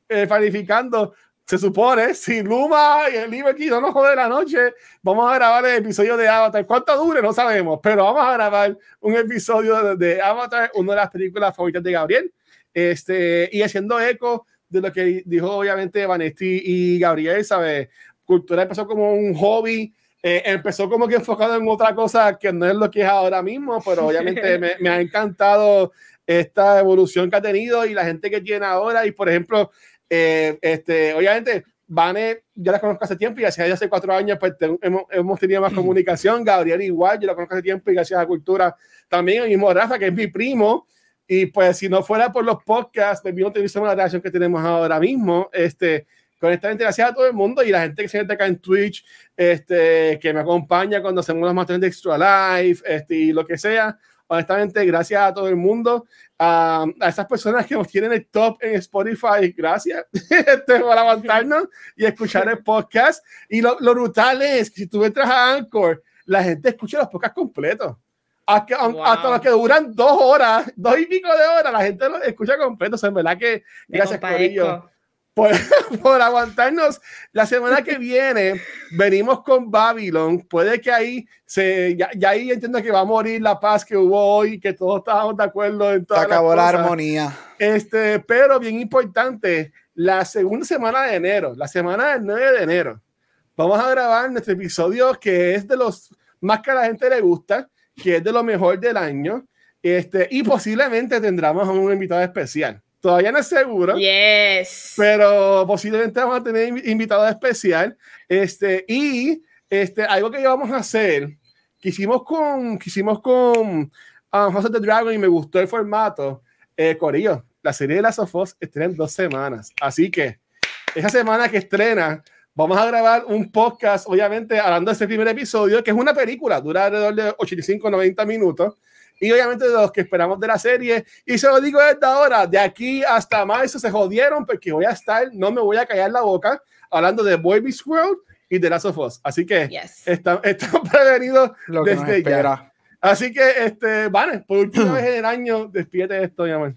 [SPEAKER 3] eh, planificando, se supone, si Luma y el Liberty no nos jode la noche, vamos a grabar el episodio de Avatar. ¿Cuánto dure? No sabemos, pero vamos a grabar un episodio de, Avatar, una de las películas favoritas de Gabriel. Este, y haciendo eco de lo que dijo obviamente Vanesti y Gabriel, ¿sabes? Cultura empezó como un hobby eh, empezó como que enfocado en otra cosa que no es lo que es ahora mismo, pero obviamente me, me, ha encantado esta evolución que ha tenido y la gente que tiene ahora. Y por ejemplo, eh, este, obviamente, Vane, ya la conozco hace tiempo y hace, hace cuatro años pues hemos, hemos, tenido más comunicación. Gabriel igual, yo la conozco hace tiempo y gracias a la cultura también. El mismo Rafa, que es mi primo. Y pues si no fuera por los podcasts, pues no tuviésemos la relación que tenemos ahora mismo. Este, honestamente, gracias a todo el mundo y la gente que se mete acá en Twitch, este, que me acompaña cuando hacemos los maratones de Extra Life, este, y lo que sea. Honestamente, gracias a todo el mundo, a, a esas personas que nos tienen el top en Spotify, gracias este, por aguantarnos y escuchar el podcast. Y lo, lo, brutal es que si tú entras a Anchor, la gente escucha los podcasts completos. Hasta, wow. hasta los que duran dos horas, dos y pico de horas, la gente los escucha completos. O sea, en verdad que gracias, Corillo por, por, aguantarnos. La semana que viene venimos con Babylon. Puede que ahí se, ya, ya, ahí entiendo que va a morir la paz que hubo hoy, que todos estábamos de acuerdo en toda
[SPEAKER 2] Se acabó la armonía.
[SPEAKER 3] Este, pero bien importante, la segunda semana de enero, la semana del 9 de enero, vamos a grabar nuestro episodio que es de los más que a la gente le gusta, que es de lo mejor del año. Este, y posiblemente tendremos un invitado especial. Todavía no es seguro.
[SPEAKER 1] Yes.
[SPEAKER 3] Pero posiblemente vamos a tener invitado especial. Este, y este, algo que vamos a hacer, que hicimos con, que hicimos con um, House of the Dragon y me gustó el formato. Eh, Corillo, la serie de las Sofos estrena en dos semanas. Así que esa semana que estrena, vamos a grabar un podcast, obviamente, hablando de ese primer episodio, que es una película, dura alrededor de 85-90 minutos y obviamente de los que esperamos de la serie. Y se lo digo desde ahora, de aquí hasta marzo se jodieron porque voy a estar, no me voy a callar la boca, hablando de Boy Beast World y de Last of Us. Así que
[SPEAKER 1] yes.
[SPEAKER 3] estamos, estamos prevenidos desde ya. Así que, este, vale, por última vez en el año, despídete de esto, mi amor.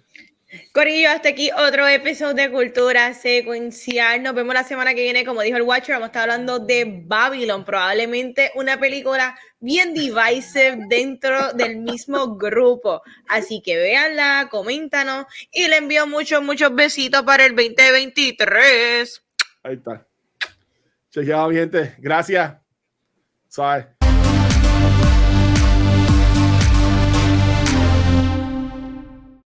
[SPEAKER 1] Corillo, hasta aquí otro episodio de Cultura Secuencial. Nos vemos la semana que viene. Como dijo el Watcher, vamos a estar hablando de Babylon, probablemente una película bien divisive dentro del mismo grupo. Así que véanla, coméntanos y le envío muchos, muchos besitos para el 2023.
[SPEAKER 3] Ahí está. Chequeado, gente. Gracias. Suave.